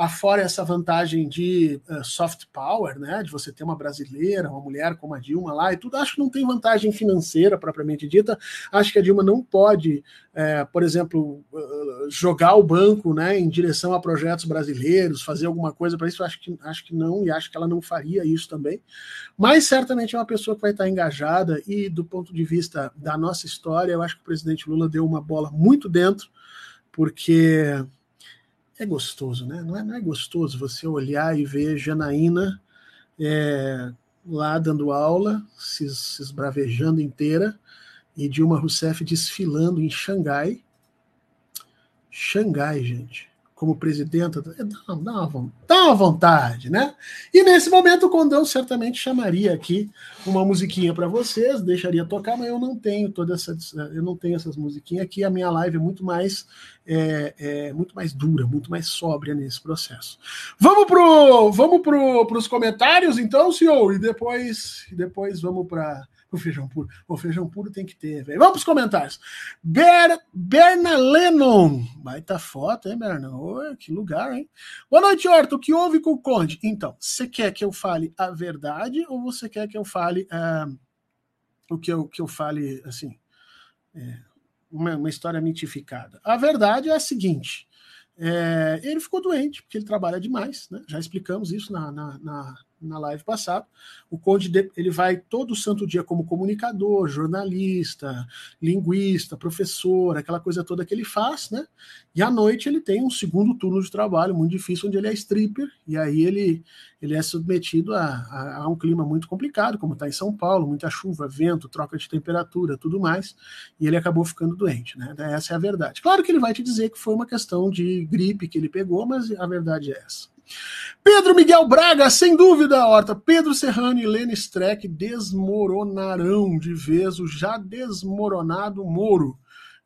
afora essa vantagem de uh, soft power, né, de você ter uma brasileira, uma mulher como a Dilma lá e tudo, acho que não tem vantagem financeira propriamente dita. Acho que a Dilma não pode, é, por exemplo, uh, jogar o banco né, em direção a projetos brasileiros, fazer alguma coisa para isso. Acho que, acho que não, e acho que ela não faria isso também. Mas certamente é uma pessoa que vai estar engajada, e do ponto de vista da nossa história, eu acho que o presidente Lula deu uma bola muito dentro, porque é gostoso, né? Não é, não é gostoso você olhar e ver Janaína é, lá dando aula, se, se esbravejando inteira, e Dilma Rousseff desfilando em Xangai. Xangai, gente como presidenta, dá, dá, uma, dá uma vontade, né? E nesse momento o Condão certamente chamaria aqui uma musiquinha para vocês, deixaria tocar, mas eu não tenho toda essa, eu não tenho essas musiquinhas aqui. A minha live é muito mais, é, é muito mais dura, muito mais sóbria nesse processo. Vamos pro, vamos pro, pros comentários, então, senhor, e depois, depois vamos para o feijão puro. O feijão puro tem que ter, velho. Vamos para os comentários. Ber, Berna Lennon. Baita foto, hein, Berna? Oi, que lugar, hein? Boa noite, Horto. O que houve com o Conde? Então, você quer que eu fale a verdade ou você quer que eu fale uh, o que eu, que eu fale, assim, é, uma, uma história mitificada? A verdade é a seguinte. É, ele ficou doente, porque ele trabalha demais, né? Já explicamos isso na, na, na na live passada. O Conde ele vai todo santo dia como comunicador, jornalista, linguista, professor, aquela coisa toda que ele faz, né? E à noite ele tem um segundo turno de trabalho muito difícil, onde ele é stripper, e aí ele, ele é submetido a, a, a um clima muito complicado, como está em São Paulo, muita chuva, vento, troca de temperatura, tudo mais, e ele acabou ficando doente, né? Essa é a verdade. Claro que ele vai te dizer que foi uma questão de gripe que ele pegou, mas a verdade é essa. Pedro Miguel Braga, sem dúvida, Horta. Pedro Serrano e Lene Streck desmoronarão de vez o já desmoronado Moro.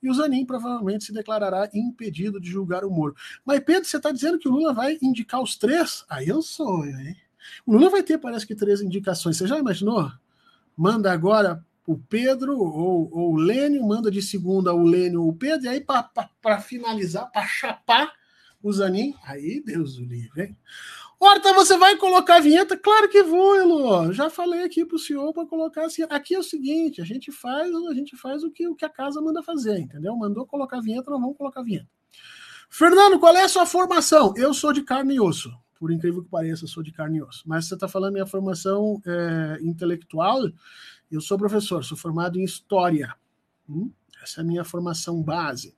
E o Zanin provavelmente se declarará impedido de julgar o Moro. Mas, Pedro, você está dizendo que o Lula vai indicar os três? Aí eu sonho, hein? O Lula vai ter, parece que, três indicações. Você já imaginou? Manda agora o Pedro ou, ou o Lênio, manda de segunda o Lênio ou o Pedro, e aí, para finalizar, para chapar, o Zanin. Aí, Deus o livre, hein? Horta, você vai colocar a vinheta? Claro que vou, Elo. Já falei aqui para o senhor para colocar assim. Aqui é o seguinte: a gente faz, a gente faz o que, o que a casa manda fazer, entendeu? Mandou colocar a vinheta, nós vamos colocar a vinheta. Fernando, qual é a sua formação? Eu sou de carne e osso. Por incrível que pareça, sou de carne e osso. Mas você está falando minha formação é, intelectual? Eu sou professor, sou formado em História. Hum? Essa é a minha formação base.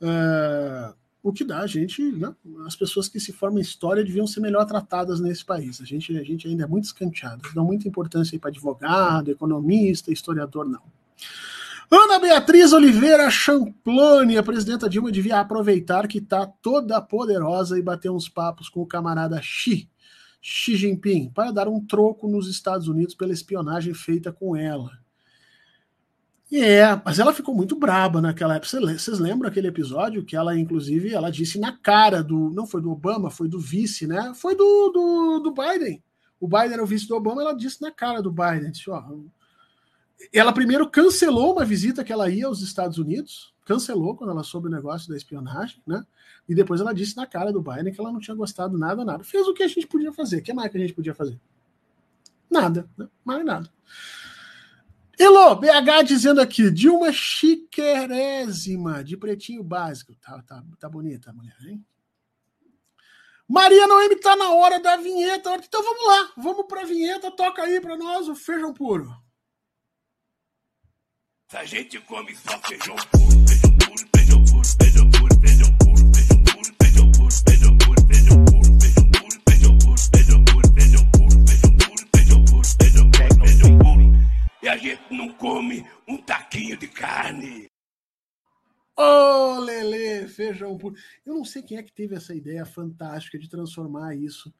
Uh, o que dá a gente, né, as pessoas que se formam em história deviam ser melhor tratadas nesse país. A gente, a gente ainda é muito escanteado, dá muita importância para advogado, economista, historiador, não. Ana Beatriz Oliveira Champlone, a presidenta Dilma devia aproveitar que está toda poderosa e bater uns papos com o camarada Xi, Xi Jinping, para dar um troco nos Estados Unidos pela espionagem feita com ela. É, mas ela ficou muito braba naquela época. Vocês lembram aquele episódio que ela, inclusive, ela disse na cara do. Não foi do Obama, foi do vice, né? Foi do, do, do Biden. O Biden era o vice do Obama, ela disse na cara do Biden. Disse, ó, ela primeiro cancelou uma visita que ela ia aos Estados Unidos, cancelou quando ela soube o negócio da espionagem, né? E depois ela disse na cara do Biden que ela não tinha gostado nada, nada. Fez o que a gente podia fazer. O que mais que a gente podia fazer? Nada, né? mais nada. Elô, BH dizendo aqui, Dilma chiquerésima, de pretinho básico. Tá, tá, tá bonita a mulher, hein? Maria Noemi tá na hora da vinheta. Então vamos lá, vamos pra vinheta, toca aí pra nós o feijão puro. A gente come só feijão puro, e a gente não come um taquinho de carne. Ô, oh, Lele, feijão puro. Eu não sei quem é que teve essa ideia fantástica de transformar isso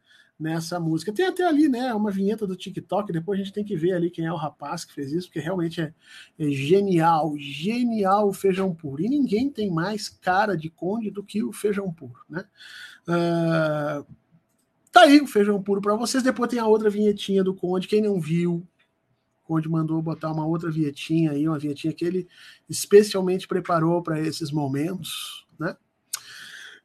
nessa música. Tem até ali, né, uma vinheta do TikTok, depois a gente tem que ver ali quem é o rapaz que fez isso, porque realmente é, é genial, genial o feijão puro. E ninguém tem mais cara de conde do que o feijão puro, né? Uh, tá aí o feijão puro para vocês. Depois tem a outra vinhetinha do conde, quem não viu, onde mandou botar uma outra vietinha aí, uma vietinha que ele especialmente preparou para esses momentos, né?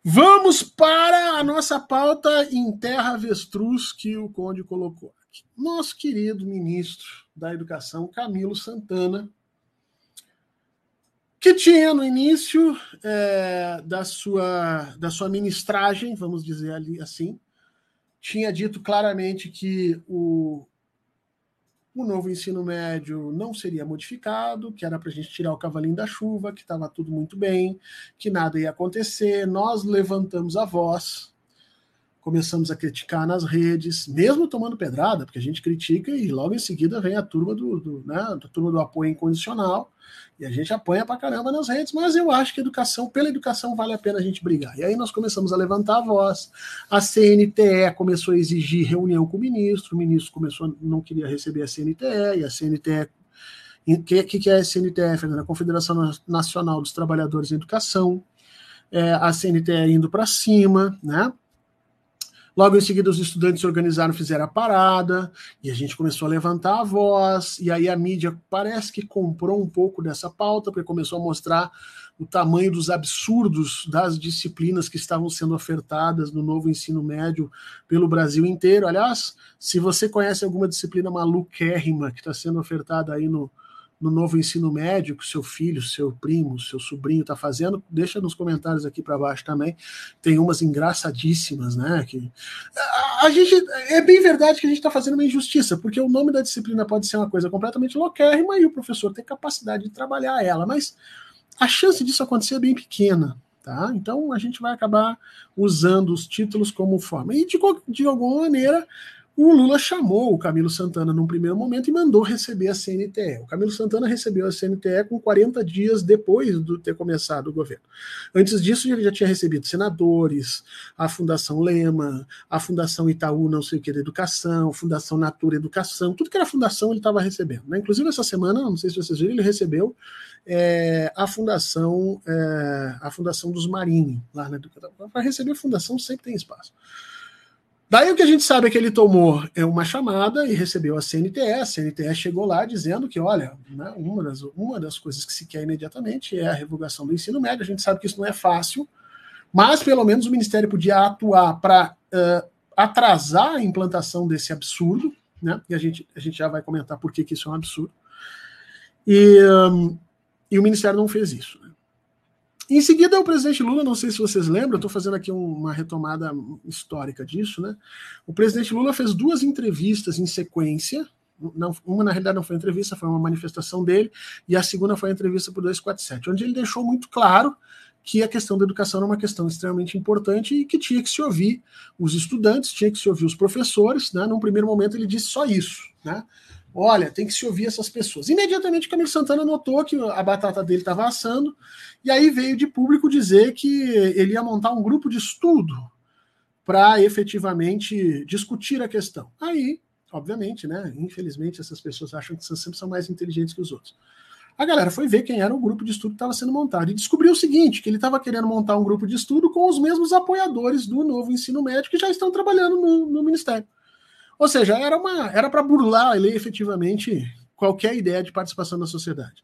Vamos para a nossa pauta em terra avestruz que o Conde colocou aqui. Nosso querido ministro da Educação, Camilo Santana, que tinha no início é, da, sua, da sua ministragem, vamos dizer ali assim, tinha dito claramente que o, o novo ensino médio não seria modificado, que era para a gente tirar o cavalinho da chuva, que estava tudo muito bem, que nada ia acontecer. Nós levantamos a voz, começamos a criticar nas redes, mesmo tomando pedrada, porque a gente critica e logo em seguida vem a turma do, do né, a turma do apoio incondicional, e a gente apanha pra caramba nas redes, mas eu acho que educação, pela educação, vale a pena a gente brigar. E aí nós começamos a levantar a voz, a CNTE começou a exigir reunião com o ministro, o ministro começou, não queria receber a CNTE, e a CNTE o que, que é a CNTE? A Confederação Nacional dos Trabalhadores em Educação, é, a CNTE indo para cima, né? Logo em seguida, os estudantes se organizaram, fizeram a parada, e a gente começou a levantar a voz, e aí a mídia parece que comprou um pouco dessa pauta, porque começou a mostrar o tamanho dos absurdos das disciplinas que estavam sendo ofertadas no novo ensino médio pelo Brasil inteiro. Aliás, se você conhece alguma disciplina maluquérrima que está sendo ofertada aí no, no novo ensino médio que seu filho, seu primo, seu sobrinho está fazendo, deixa nos comentários aqui para baixo também. Tem umas engraçadíssimas, né? Que a gente é bem verdade que a gente está fazendo uma injustiça, porque o nome da disciplina pode ser uma coisa completamente louquérrima e o professor tem capacidade de trabalhar ela, mas a chance disso acontecer é bem pequena. Tá? Então a gente vai acabar usando os títulos como forma. E de, de alguma maneira o Lula chamou o Camilo Santana num primeiro momento e mandou receber a CNTE. O Camilo Santana recebeu a CNTE com 40 dias depois de ter começado o governo. Antes disso, ele já tinha recebido senadores, a Fundação Lema, a Fundação Itaú, não sei o que, da Educação, Fundação Natura Educação, tudo que era fundação ele estava recebendo. Né? Inclusive, essa semana, não sei se vocês viram, ele recebeu é, a Fundação é, a Fundação dos Marinhos, lá na Educação. Para receber a Fundação sempre tem espaço. Daí o que a gente sabe é que ele tomou é uma chamada e recebeu a CNTE. A CNTE chegou lá dizendo que, olha, né, uma, das, uma das coisas que se quer imediatamente é a revogação do ensino médio. A gente sabe que isso não é fácil, Mas pelo menos o Ministério podia atuar para uh, atrasar a implantação desse absurdo, né? E a gente, a gente já vai comentar por que, que isso é um absurdo. E, um, e o Ministério não fez isso. Em seguida, o presidente Lula, não sei se vocês lembram, estou fazendo aqui uma retomada histórica disso, né? O presidente Lula fez duas entrevistas em sequência. Não, uma, na realidade, não foi entrevista, foi uma manifestação dele, e a segunda foi a entrevista por 247, onde ele deixou muito claro que a questão da educação era uma questão extremamente importante e que tinha que se ouvir os estudantes, tinha que se ouvir os professores. Né? Num primeiro momento, ele disse só isso. Né? Olha, tem que se ouvir essas pessoas. Imediatamente, Camilo Santana notou que a batata dele estava assando, e aí veio de público dizer que ele ia montar um grupo de estudo para efetivamente discutir a questão. Aí, obviamente, né? Infelizmente, essas pessoas acham que sempre são mais inteligentes que os outros. A galera foi ver quem era o grupo de estudo que estava sendo montado e descobriu o seguinte: que ele estava querendo montar um grupo de estudo com os mesmos apoiadores do novo ensino médio que já estão trabalhando no, no Ministério. Ou seja, era uma era para burlar ele efetivamente qualquer ideia de participação da sociedade.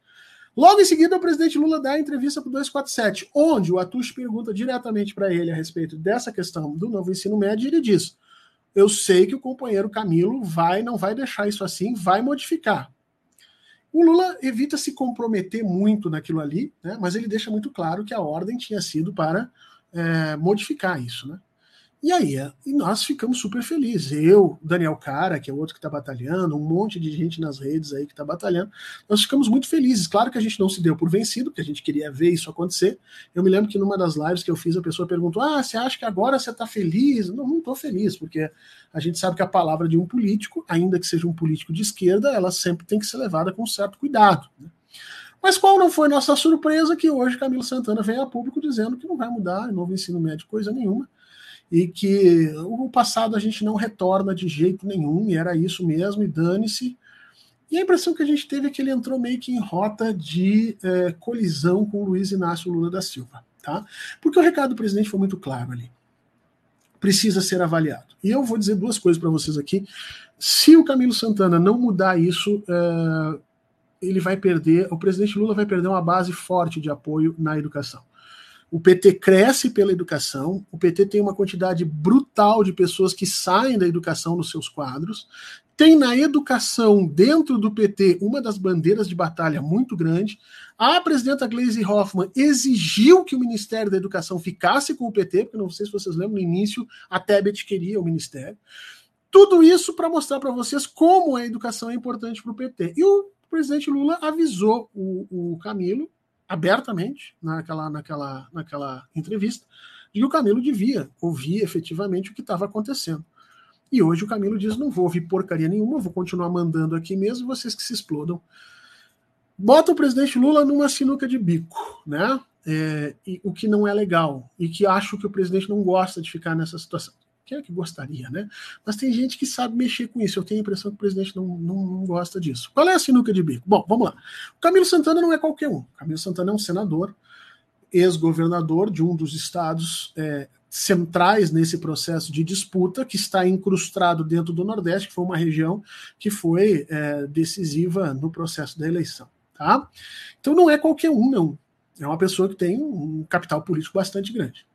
Logo em seguida, o presidente Lula dá a entrevista para o 247, onde o Atush pergunta diretamente para ele a respeito dessa questão do novo ensino médio, e ele diz: Eu sei que o companheiro Camilo vai, não vai deixar isso assim, vai modificar. O Lula evita se comprometer muito naquilo ali, né, mas ele deixa muito claro que a ordem tinha sido para é, modificar isso. Né? E aí, e nós ficamos super felizes. Eu, Daniel Cara, que é outro que está batalhando, um monte de gente nas redes aí que está batalhando, nós ficamos muito felizes. Claro que a gente não se deu por vencido, porque a gente queria ver isso acontecer. Eu me lembro que numa das lives que eu fiz, a pessoa perguntou: Ah, você acha que agora você está feliz? Não, não estou feliz, porque a gente sabe que a palavra de um político, ainda que seja um político de esquerda, ela sempre tem que ser levada com certo cuidado. Né? Mas qual não foi nossa surpresa que hoje Camilo Santana vem a público dizendo que não vai mudar novo ensino médio coisa nenhuma e que o passado a gente não retorna de jeito nenhum, e era isso mesmo, e dane-se. E a impressão que a gente teve é que ele entrou meio que em rota de é, colisão com o Luiz Inácio Lula da Silva. Tá? Porque o recado do presidente foi muito claro ali. Precisa ser avaliado. E eu vou dizer duas coisas para vocês aqui. Se o Camilo Santana não mudar isso, é, ele vai perder, o presidente Lula vai perder uma base forte de apoio na educação. O PT cresce pela educação, o PT tem uma quantidade brutal de pessoas que saem da educação nos seus quadros. Tem na educação, dentro do PT, uma das bandeiras de batalha muito grande. A presidenta Gleisi Hoffmann exigiu que o Ministério da Educação ficasse com o PT, porque não sei se vocês lembram, no início a Tebet queria o Ministério. Tudo isso para mostrar para vocês como a educação é importante para o PT. E o presidente Lula avisou o, o Camilo abertamente naquela, naquela, naquela entrevista de que o Camilo devia ouvir efetivamente o que estava acontecendo. E hoje o Camilo diz: não vou ouvir porcaria nenhuma, vou continuar mandando aqui mesmo, vocês que se explodam. Bota o presidente Lula numa sinuca de bico, né? É, e, o que não é legal, e que acho que o presidente não gosta de ficar nessa situação. Quem é que gostaria, né? Mas tem gente que sabe mexer com isso. Eu tenho a impressão que o presidente não, não, não, gosta disso. Qual é a sinuca de bico? Bom, vamos lá. O Camilo Santana não é qualquer um. O Camilo Santana é um senador, ex-governador de um dos estados é, centrais nesse processo de disputa, que está incrustado dentro do Nordeste, que foi uma região que foi é, decisiva no processo da eleição. Tá? Então não é qualquer um, não. É uma pessoa que tem um capital político bastante grande.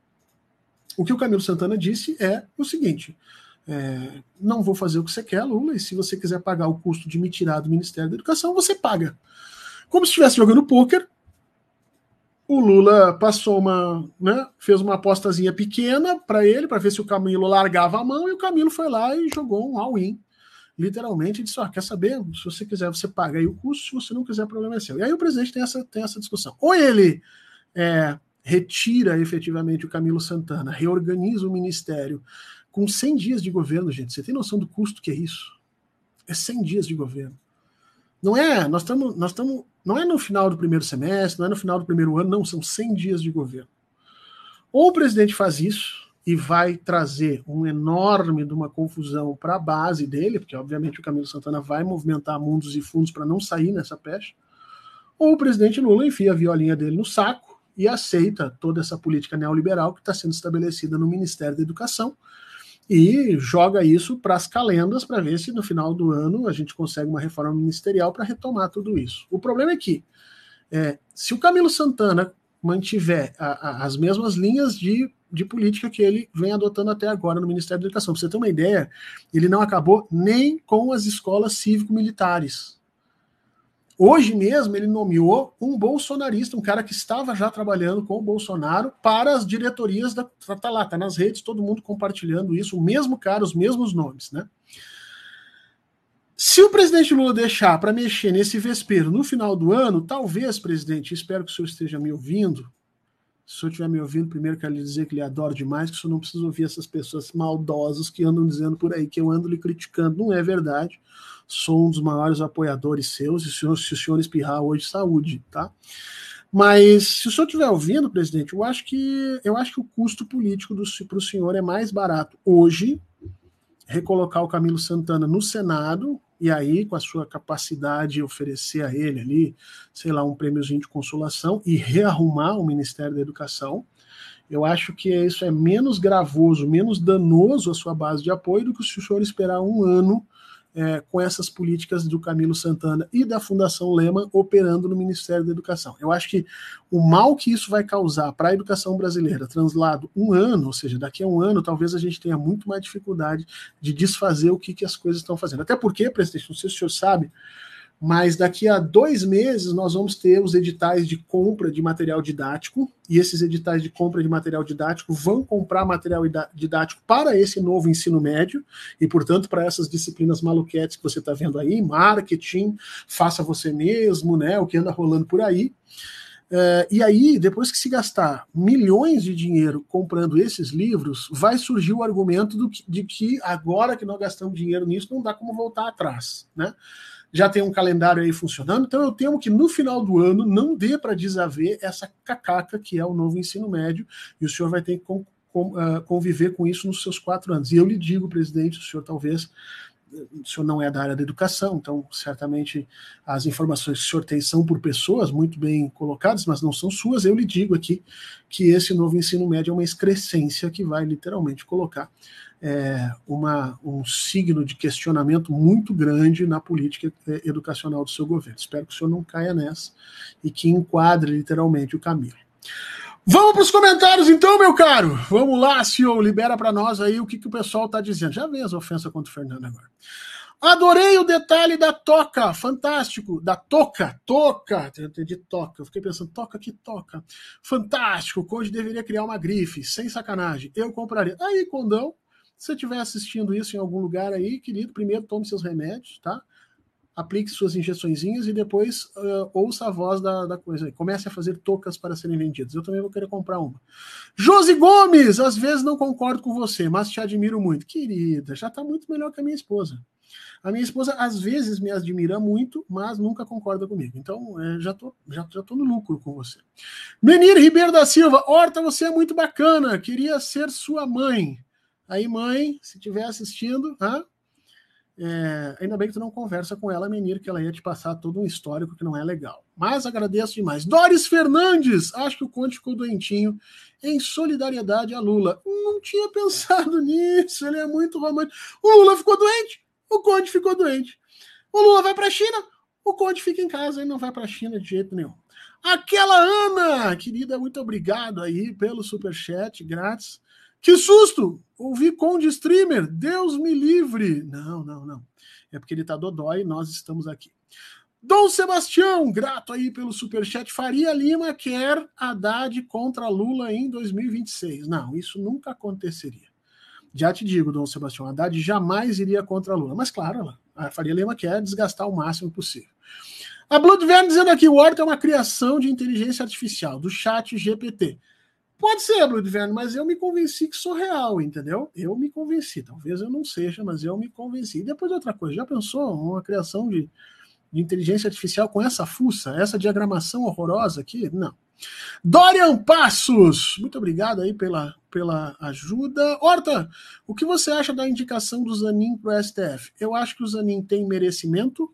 O que o Camilo Santana disse é o seguinte: é, não vou fazer o que você quer, Lula, e se você quiser pagar o custo de me tirar do Ministério da Educação, você paga. Como se estivesse jogando pôquer, o Lula passou uma, né, fez uma apostazinha pequena para ele, para ver se o Camilo largava a mão, e o Camilo foi lá e jogou um all-in. Literalmente, disse: ah, quer saber? Se você quiser, você paga aí o custo, se você não quiser, o problema é seu. E aí o presidente tem essa, tem essa discussão. Ou ele é, retira efetivamente o Camilo Santana, reorganiza o ministério com 100 dias de governo, gente. Você tem noção do custo que é isso? É 100 dias de governo. Não é, nós estamos, nós estamos, não é no final do primeiro semestre, não é no final do primeiro ano, não, são 100 dias de governo. Ou o presidente faz isso e vai trazer um enorme de uma confusão para a base dele, porque obviamente o Camilo Santana vai movimentar mundos e fundos para não sair nessa peste, ou o presidente Lula enfia a violinha dele no saco e aceita toda essa política neoliberal que está sendo estabelecida no Ministério da Educação e joga isso para as calendas para ver se no final do ano a gente consegue uma reforma ministerial para retomar tudo isso. O problema é que é, se o Camilo Santana mantiver a, a, as mesmas linhas de, de política que ele vem adotando até agora no Ministério da Educação. Para você ter uma ideia, ele não acabou nem com as escolas cívico-militares. Hoje mesmo ele nomeou um bolsonarista, um cara que estava já trabalhando com o Bolsonaro para as diretorias da tá, tá lá, tá nas redes, todo mundo compartilhando isso, o mesmo cara, os mesmos nomes, né? Se o presidente Lula deixar para mexer nesse vespeiro no final do ano, talvez, presidente, espero que o senhor esteja me ouvindo. Se o senhor estiver me ouvindo, primeiro quero lhe dizer que lhe adoro demais, que o senhor não precisa ouvir essas pessoas maldosas que andam dizendo por aí que eu ando lhe criticando. Não é verdade. Sou um dos maiores apoiadores seus, e se o senhor, espirrar hoje, saúde, tá? Mas se o senhor estiver ouvindo, presidente, eu acho que eu acho que o custo político para o senhor é mais barato hoje recolocar o Camilo Santana no Senado e aí, com a sua capacidade de oferecer a ele ali, sei lá, um prêmiozinho de consolação e rearrumar o Ministério da Educação, eu acho que isso é menos gravoso, menos danoso à sua base de apoio do que se o senhor esperar um ano é, com essas políticas do Camilo Santana e da Fundação Lema operando no Ministério da Educação. Eu acho que o mal que isso vai causar para a educação brasileira, translado um ano, ou seja, daqui a um ano, talvez a gente tenha muito mais dificuldade de desfazer o que, que as coisas estão fazendo. Até porque, presidente, não sei se o senhor sabe, mas daqui a dois meses nós vamos ter os editais de compra de material didático, e esses editais de compra de material didático vão comprar material didático para esse novo ensino médio, e portanto para essas disciplinas maluquetes que você está vendo aí, marketing, faça você mesmo, né? O que anda rolando por aí. É, e aí, depois que se gastar milhões de dinheiro comprando esses livros, vai surgir o argumento do, de que agora que nós gastamos dinheiro nisso, não dá como voltar atrás, né? Já tem um calendário aí funcionando, então eu temo que no final do ano não dê para desaver essa cacaca que é o novo ensino médio, e o senhor vai ter que ah, conviver com isso nos seus quatro anos. E eu lhe digo, presidente, o senhor talvez o senhor não é da área da educação, então certamente as informações que o senhor tem são por pessoas muito bem colocadas, mas não são suas. Eu lhe digo aqui que esse novo ensino médio é uma excrescência que vai literalmente colocar é, uma, um signo de questionamento muito grande na política é, educacional do seu governo. Espero que o senhor não caia nessa e que enquadre literalmente o Camilo. Vamos para os comentários então, meu caro. Vamos lá, senhor. Libera para nós aí o que, que o pessoal está dizendo. Já vem as ofensas contra o Fernando agora. Adorei o detalhe da toca, fantástico. Da toca, toca. Eu entendi toca. Eu fiquei pensando, toca que toca. Fantástico. O Conde deveria criar uma grife, sem sacanagem. Eu compraria. Aí, Condão, se você estiver assistindo isso em algum lugar aí, querido, primeiro tome seus remédios, tá? Aplique suas injeçõezinhas e depois uh, ouça a voz da, da coisa aí. Comece a fazer tocas para serem vendidas. Eu também vou querer comprar uma. Josi Gomes, às vezes não concordo com você, mas te admiro muito. Querida, já está muito melhor que a minha esposa. A minha esposa às vezes me admira muito, mas nunca concorda comigo. Então, é, já tô, já, já tô no lucro com você. Menir Ribeiro da Silva, Horta, você é muito bacana. Queria ser sua mãe. Aí, mãe, se estiver assistindo, ah, é, ainda bem que tu não conversa com ela, menina, que ela ia te passar todo um histórico que não é legal. Mas agradeço demais. Doris Fernandes, acho que o Conte ficou doentinho em solidariedade a Lula. Não tinha pensado nisso, ele é muito romântico. O Lula ficou doente, o Conte ficou doente. O Lula vai para a China, o Conte fica em casa e não vai para a China de jeito nenhum. Aquela Ana, querida, muito obrigado aí pelo super chat grátis. Que susto! Ouvi Conde Streamer, Deus me livre! Não, não, não. É porque ele tá dodói e nós estamos aqui. Dom Sebastião, grato aí pelo superchat. Faria Lima quer Haddad contra Lula em 2026. Não, isso nunca aconteceria. Já te digo, Dom Sebastião, Haddad jamais iria contra Lula. Mas claro, a Faria Lima quer desgastar o máximo possível. A Bloodvern dizendo aqui, o Horta é uma criação de inteligência artificial, do chat GPT. Pode ser, Bloodverno, mas eu me convenci que sou real, entendeu? Eu me convenci. Talvez eu não seja, mas eu me convenci. E depois outra coisa, já pensou uma criação de, de inteligência artificial com essa fuça, essa diagramação horrorosa aqui? Não. Dorian Passos, muito obrigado aí pela, pela ajuda. Horta, o que você acha da indicação do Zanin para o STF? Eu acho que o Zanin tem merecimento,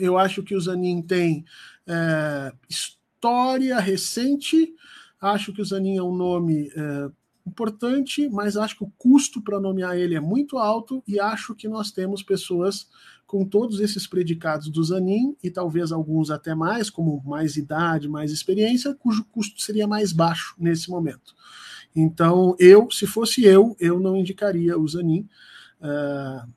eu acho que o Zanin tem é, história recente, Acho que o Zanin é um nome é, importante, mas acho que o custo para nomear ele é muito alto e acho que nós temos pessoas com todos esses predicados do Zanin e talvez alguns até mais, como mais idade, mais experiência, cujo custo seria mais baixo nesse momento. Então, eu, se fosse eu, eu não indicaria o Zanin. Uh,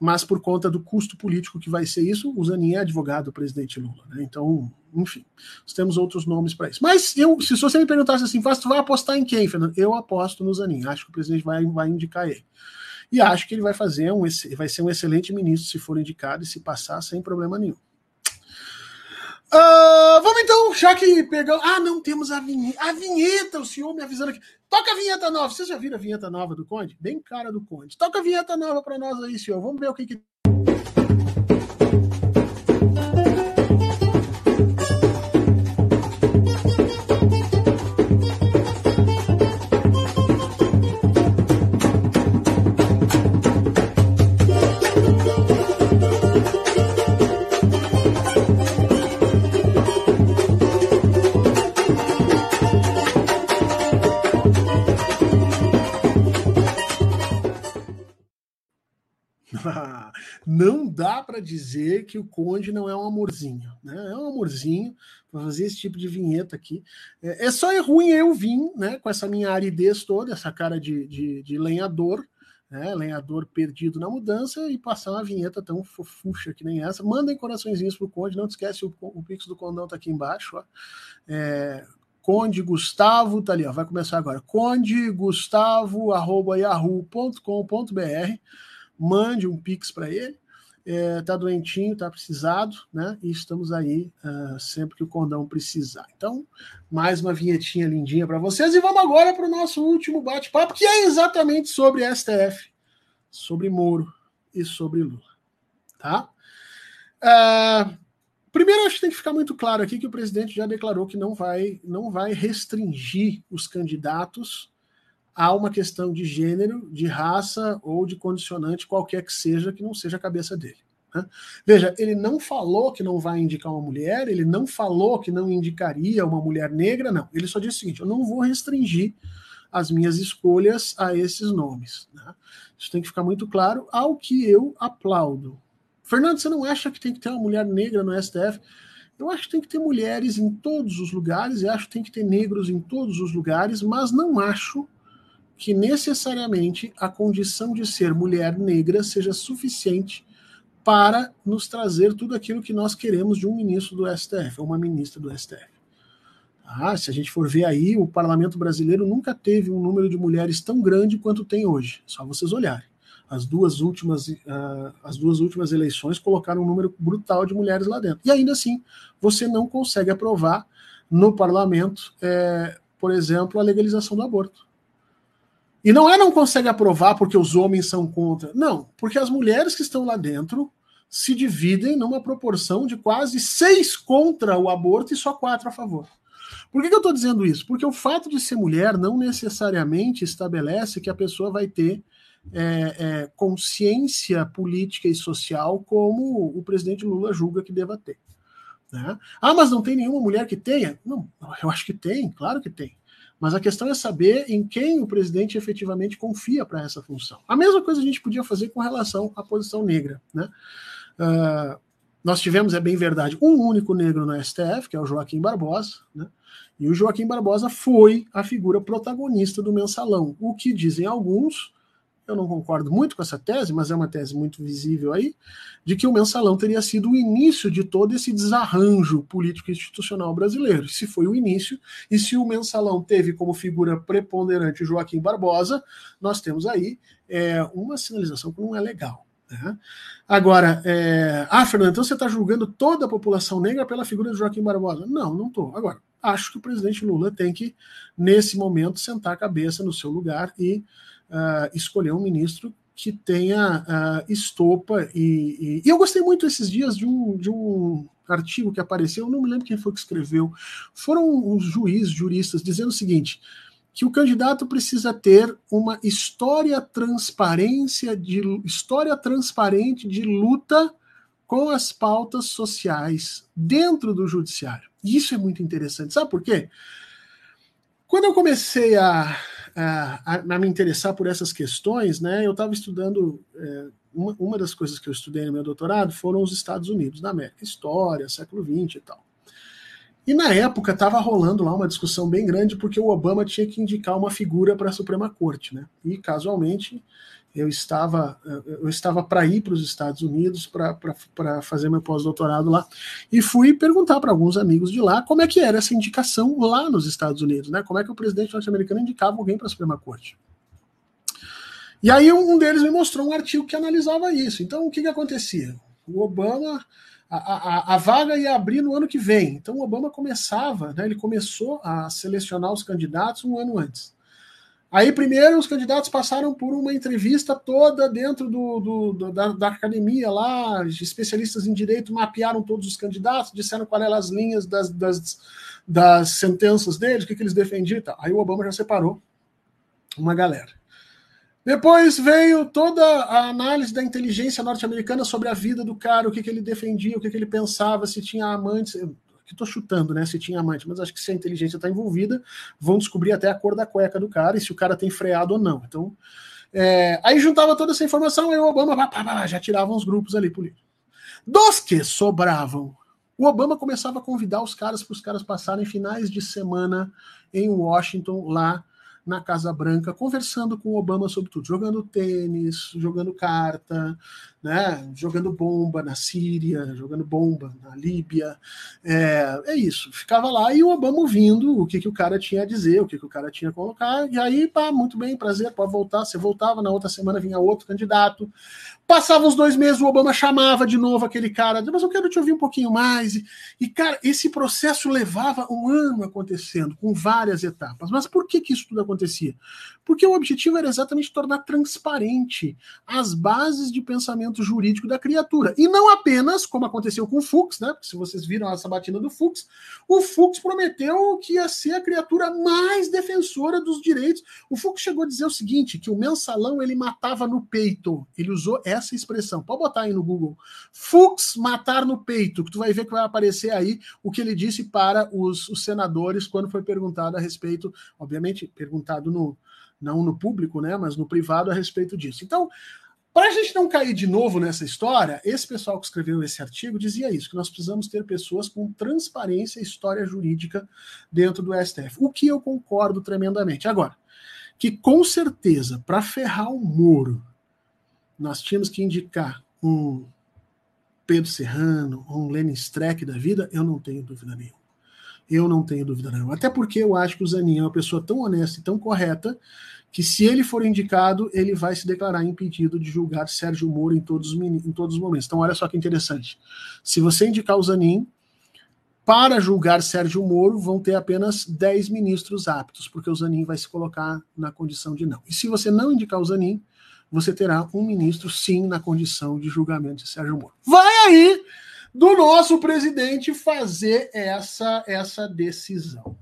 mas por conta do custo político que vai ser isso, o Zanin é advogado do presidente Lula. Né? Então, enfim, nós temos outros nomes para isso. Mas eu, se você me perguntasse assim, tu vai apostar em quem, Fernando? Eu aposto no Zanin. Acho que o presidente vai, vai indicar ele. E acho que ele vai fazer um, vai ser um excelente ministro se for indicado e se passar sem problema nenhum. Uh, vamos então, já que pegamos. Ah, não temos a vinheta. A vinheta, o senhor me avisando aqui. Toca a vinheta nova. Vocês já viram a vinheta nova do Conde? Bem cara do Conde. Toca a vinheta nova para nós aí, senhor. Vamos ver o que, que para dizer que o Conde não é um amorzinho, né? É um amorzinho para fazer esse tipo de vinheta aqui. É, é só é ruim eu vir, né? Com essa minha aridez toda, essa cara de, de, de lenhador, né? Lenhador perdido na mudança e passar uma vinheta tão fofucha que nem essa. Mandem coraçõezinhos pro Conde, não esquece o, o Pix do Condão tá aqui embaixo, ó. É, Conde Gustavo, tá ali, ó, vai começar agora. Conde Gustavo, arroba yahoo.com.br mande um pix para ele. É, tá doentinho, tá precisado, né? E estamos aí uh, sempre que o condão precisar. Então, mais uma vinhetinha lindinha para vocês e vamos agora para o nosso último bate-papo, que é exatamente sobre STF, sobre Moro e sobre Lula, tá? Uh, primeiro, acho que tem que ficar muito claro aqui que o presidente já declarou que não vai, não vai restringir os candidatos há uma questão de gênero, de raça ou de condicionante qualquer que seja que não seja a cabeça dele. Né? Veja, ele não falou que não vai indicar uma mulher, ele não falou que não indicaria uma mulher negra, não. Ele só disse o seguinte: eu não vou restringir as minhas escolhas a esses nomes. Né? Isso tem que ficar muito claro, ao que eu aplaudo. Fernando, você não acha que tem que ter uma mulher negra no STF? Eu acho que tem que ter mulheres em todos os lugares, e acho que tem que ter negros em todos os lugares, mas não acho que necessariamente a condição de ser mulher negra seja suficiente para nos trazer tudo aquilo que nós queremos de um ministro do STF, ou uma ministra do STF. Ah, se a gente for ver aí, o parlamento brasileiro nunca teve um número de mulheres tão grande quanto tem hoje. Só vocês olharem. As duas últimas, uh, as duas últimas eleições colocaram um número brutal de mulheres lá dentro. E ainda assim, você não consegue aprovar no parlamento, é, por exemplo, a legalização do aborto. E não é não consegue aprovar porque os homens são contra. Não, porque as mulheres que estão lá dentro se dividem numa proporção de quase seis contra o aborto e só quatro a favor. Por que, que eu estou dizendo isso? Porque o fato de ser mulher não necessariamente estabelece que a pessoa vai ter é, é, consciência política e social como o presidente Lula julga que deva ter. Né? Ah, mas não tem nenhuma mulher que tenha? Não, eu acho que tem, claro que tem. Mas a questão é saber em quem o presidente efetivamente confia para essa função. A mesma coisa a gente podia fazer com relação à posição negra. Né? Uh, nós tivemos, é bem verdade, um único negro no STF, que é o Joaquim Barbosa, né? e o Joaquim Barbosa foi a figura protagonista do mensalão. O que dizem alguns eu não concordo muito com essa tese, mas é uma tese muito visível aí, de que o mensalão teria sido o início de todo esse desarranjo político institucional brasileiro. Se foi o início, e se o mensalão teve como figura preponderante Joaquim Barbosa, nós temos aí é, uma sinalização que não é legal. Né? Agora, é... ah, Fernando, então você está julgando toda a população negra pela figura de Joaquim Barbosa? Não, não estou. Agora, acho que o presidente Lula tem que, nesse momento, sentar a cabeça no seu lugar e uh, escolher um ministro que tenha uh, estopa e, e, e, eu gostei muito esses dias de um, de um artigo que apareceu, não me lembro quem foi que escreveu, foram os juízes, juristas, dizendo o seguinte, que o candidato precisa ter uma história transparência de história transparente de luta com as pautas sociais dentro do judiciário. E isso é muito interessante. Sabe por quê? Quando eu comecei a, a, a, me interessar por essas questões, né, eu estava estudando é, uma, uma das coisas que eu estudei no meu doutorado foram os Estados Unidos da América, história, século XX e tal. E na época estava rolando lá uma discussão bem grande porque o Obama tinha que indicar uma figura para a Suprema Corte, né? E casualmente eu estava eu estava para ir para os Estados Unidos para fazer meu pós-doutorado lá e fui perguntar para alguns amigos de lá como é que era essa indicação lá nos Estados Unidos, né? Como é que o presidente norte-americano indicava alguém para a Suprema Corte? E aí um deles me mostrou um artigo que analisava isso. Então o que que acontecia? O Obama a, a, a, vaga ia abrir no ano que vem. Então o Obama começava, né, ele começou a selecionar os candidatos um ano antes. Aí, primeiro, os candidatos passaram por uma entrevista toda dentro do, do, do da, da, academia lá, especialistas em direito mapearam todos os candidatos, disseram quais eram as linhas das, das, das sentenças deles, o que, que eles defendiam tal. Aí o Obama já separou uma galera. Depois veio toda a análise da inteligência norte-americana sobre a vida do cara, o que, que ele defendia, o que, que ele pensava, se tinha amantes. Que chutando, né? Se tinha amante, mas acho que se a inteligência está envolvida, vão descobrir até a cor da cueca do cara e se o cara tem freado ou não. Então, é, aí juntava toda essa informação e o Obama pá, pá, pá, já tirava uns grupos ali políticos. Dos que sobravam, o Obama começava a convidar os caras para os caras passarem finais de semana em Washington, lá na Casa Branca, conversando com o Obama sobre tudo, jogando tênis, jogando carta, né, jogando bomba na Síria, jogando bomba na Líbia. É, é isso. Ficava lá e o Obama ouvindo o que, que o cara tinha a dizer, o que, que o cara tinha a colocar, e aí, pá, muito bem, prazer, pode voltar. Você voltava, na outra semana vinha outro candidato. Passava uns dois meses, o Obama chamava de novo aquele cara, mas eu quero te ouvir um pouquinho mais. E, e, cara, esse processo levava um ano acontecendo, com várias etapas. Mas por que, que isso tudo acontecia? Porque o objetivo era exatamente tornar transparente as bases de pensamento jurídico da criatura. E não apenas, como aconteceu com o Fux, né? Se vocês viram a sabatina do Fux, o Fux prometeu que ia ser a criatura mais defensora dos direitos. O Fux chegou a dizer o seguinte: que o mensalão ele matava no peito. Ele usou essa expressão. Pode botar aí no Google. Fux matar no peito, que tu vai ver que vai aparecer aí o que ele disse para os, os senadores quando foi perguntado a respeito, obviamente, perguntado no não no público, né, mas no privado a respeito disso. Então, para a gente não cair de novo nessa história, esse pessoal que escreveu esse artigo dizia isso, que nós precisamos ter pessoas com transparência e história jurídica dentro do STF, o que eu concordo tremendamente. Agora, que com certeza, para ferrar o Moro, nós tínhamos que indicar um Pedro Serrano, um Lenin Streck da vida, eu não tenho dúvida nenhuma. Eu não tenho dúvida nenhuma. Até porque eu acho que o Zanin é uma pessoa tão honesta e tão correta que, se ele for indicado, ele vai se declarar impedido de julgar Sérgio Moro em todos, em todos os momentos. Então, olha só que interessante. Se você indicar o Zanin, para julgar Sérgio Moro, vão ter apenas 10 ministros aptos, porque o Zanin vai se colocar na condição de não. E se você não indicar o Zanin, você terá um ministro, sim, na condição de julgamento de Sérgio Moro. Vai aí! Do nosso presidente fazer essa, essa decisão.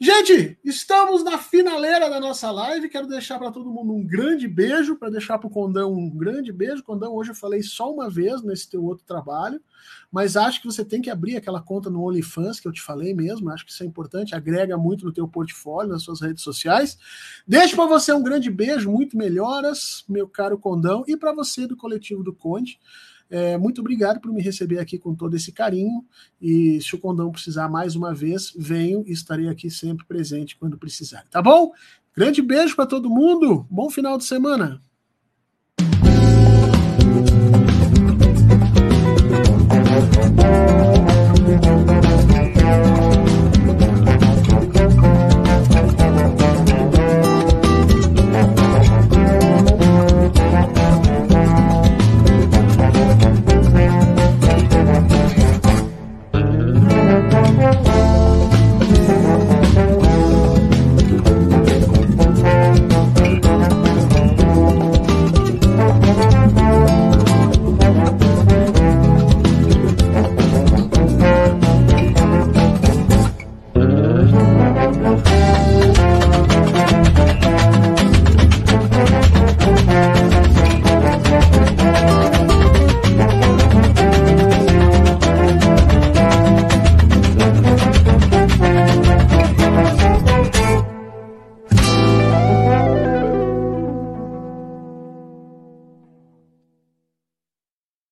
Gente, estamos na finaleira da nossa live. Quero deixar para todo mundo um grande beijo, para deixar para o Condão um grande beijo. Condão, hoje eu falei só uma vez nesse teu outro trabalho, mas acho que você tem que abrir aquela conta no OnlyFans que eu te falei mesmo. Acho que isso é importante, agrega muito no teu portfólio, nas suas redes sociais. Deixo para você um grande beijo, muito melhoras, meu caro Condão, e para você do coletivo do Conde. É, muito obrigado por me receber aqui com todo esse carinho. E se o Condão precisar mais uma vez, venho e estarei aqui sempre presente quando precisar. Tá bom? Grande beijo para todo mundo. Bom final de semana.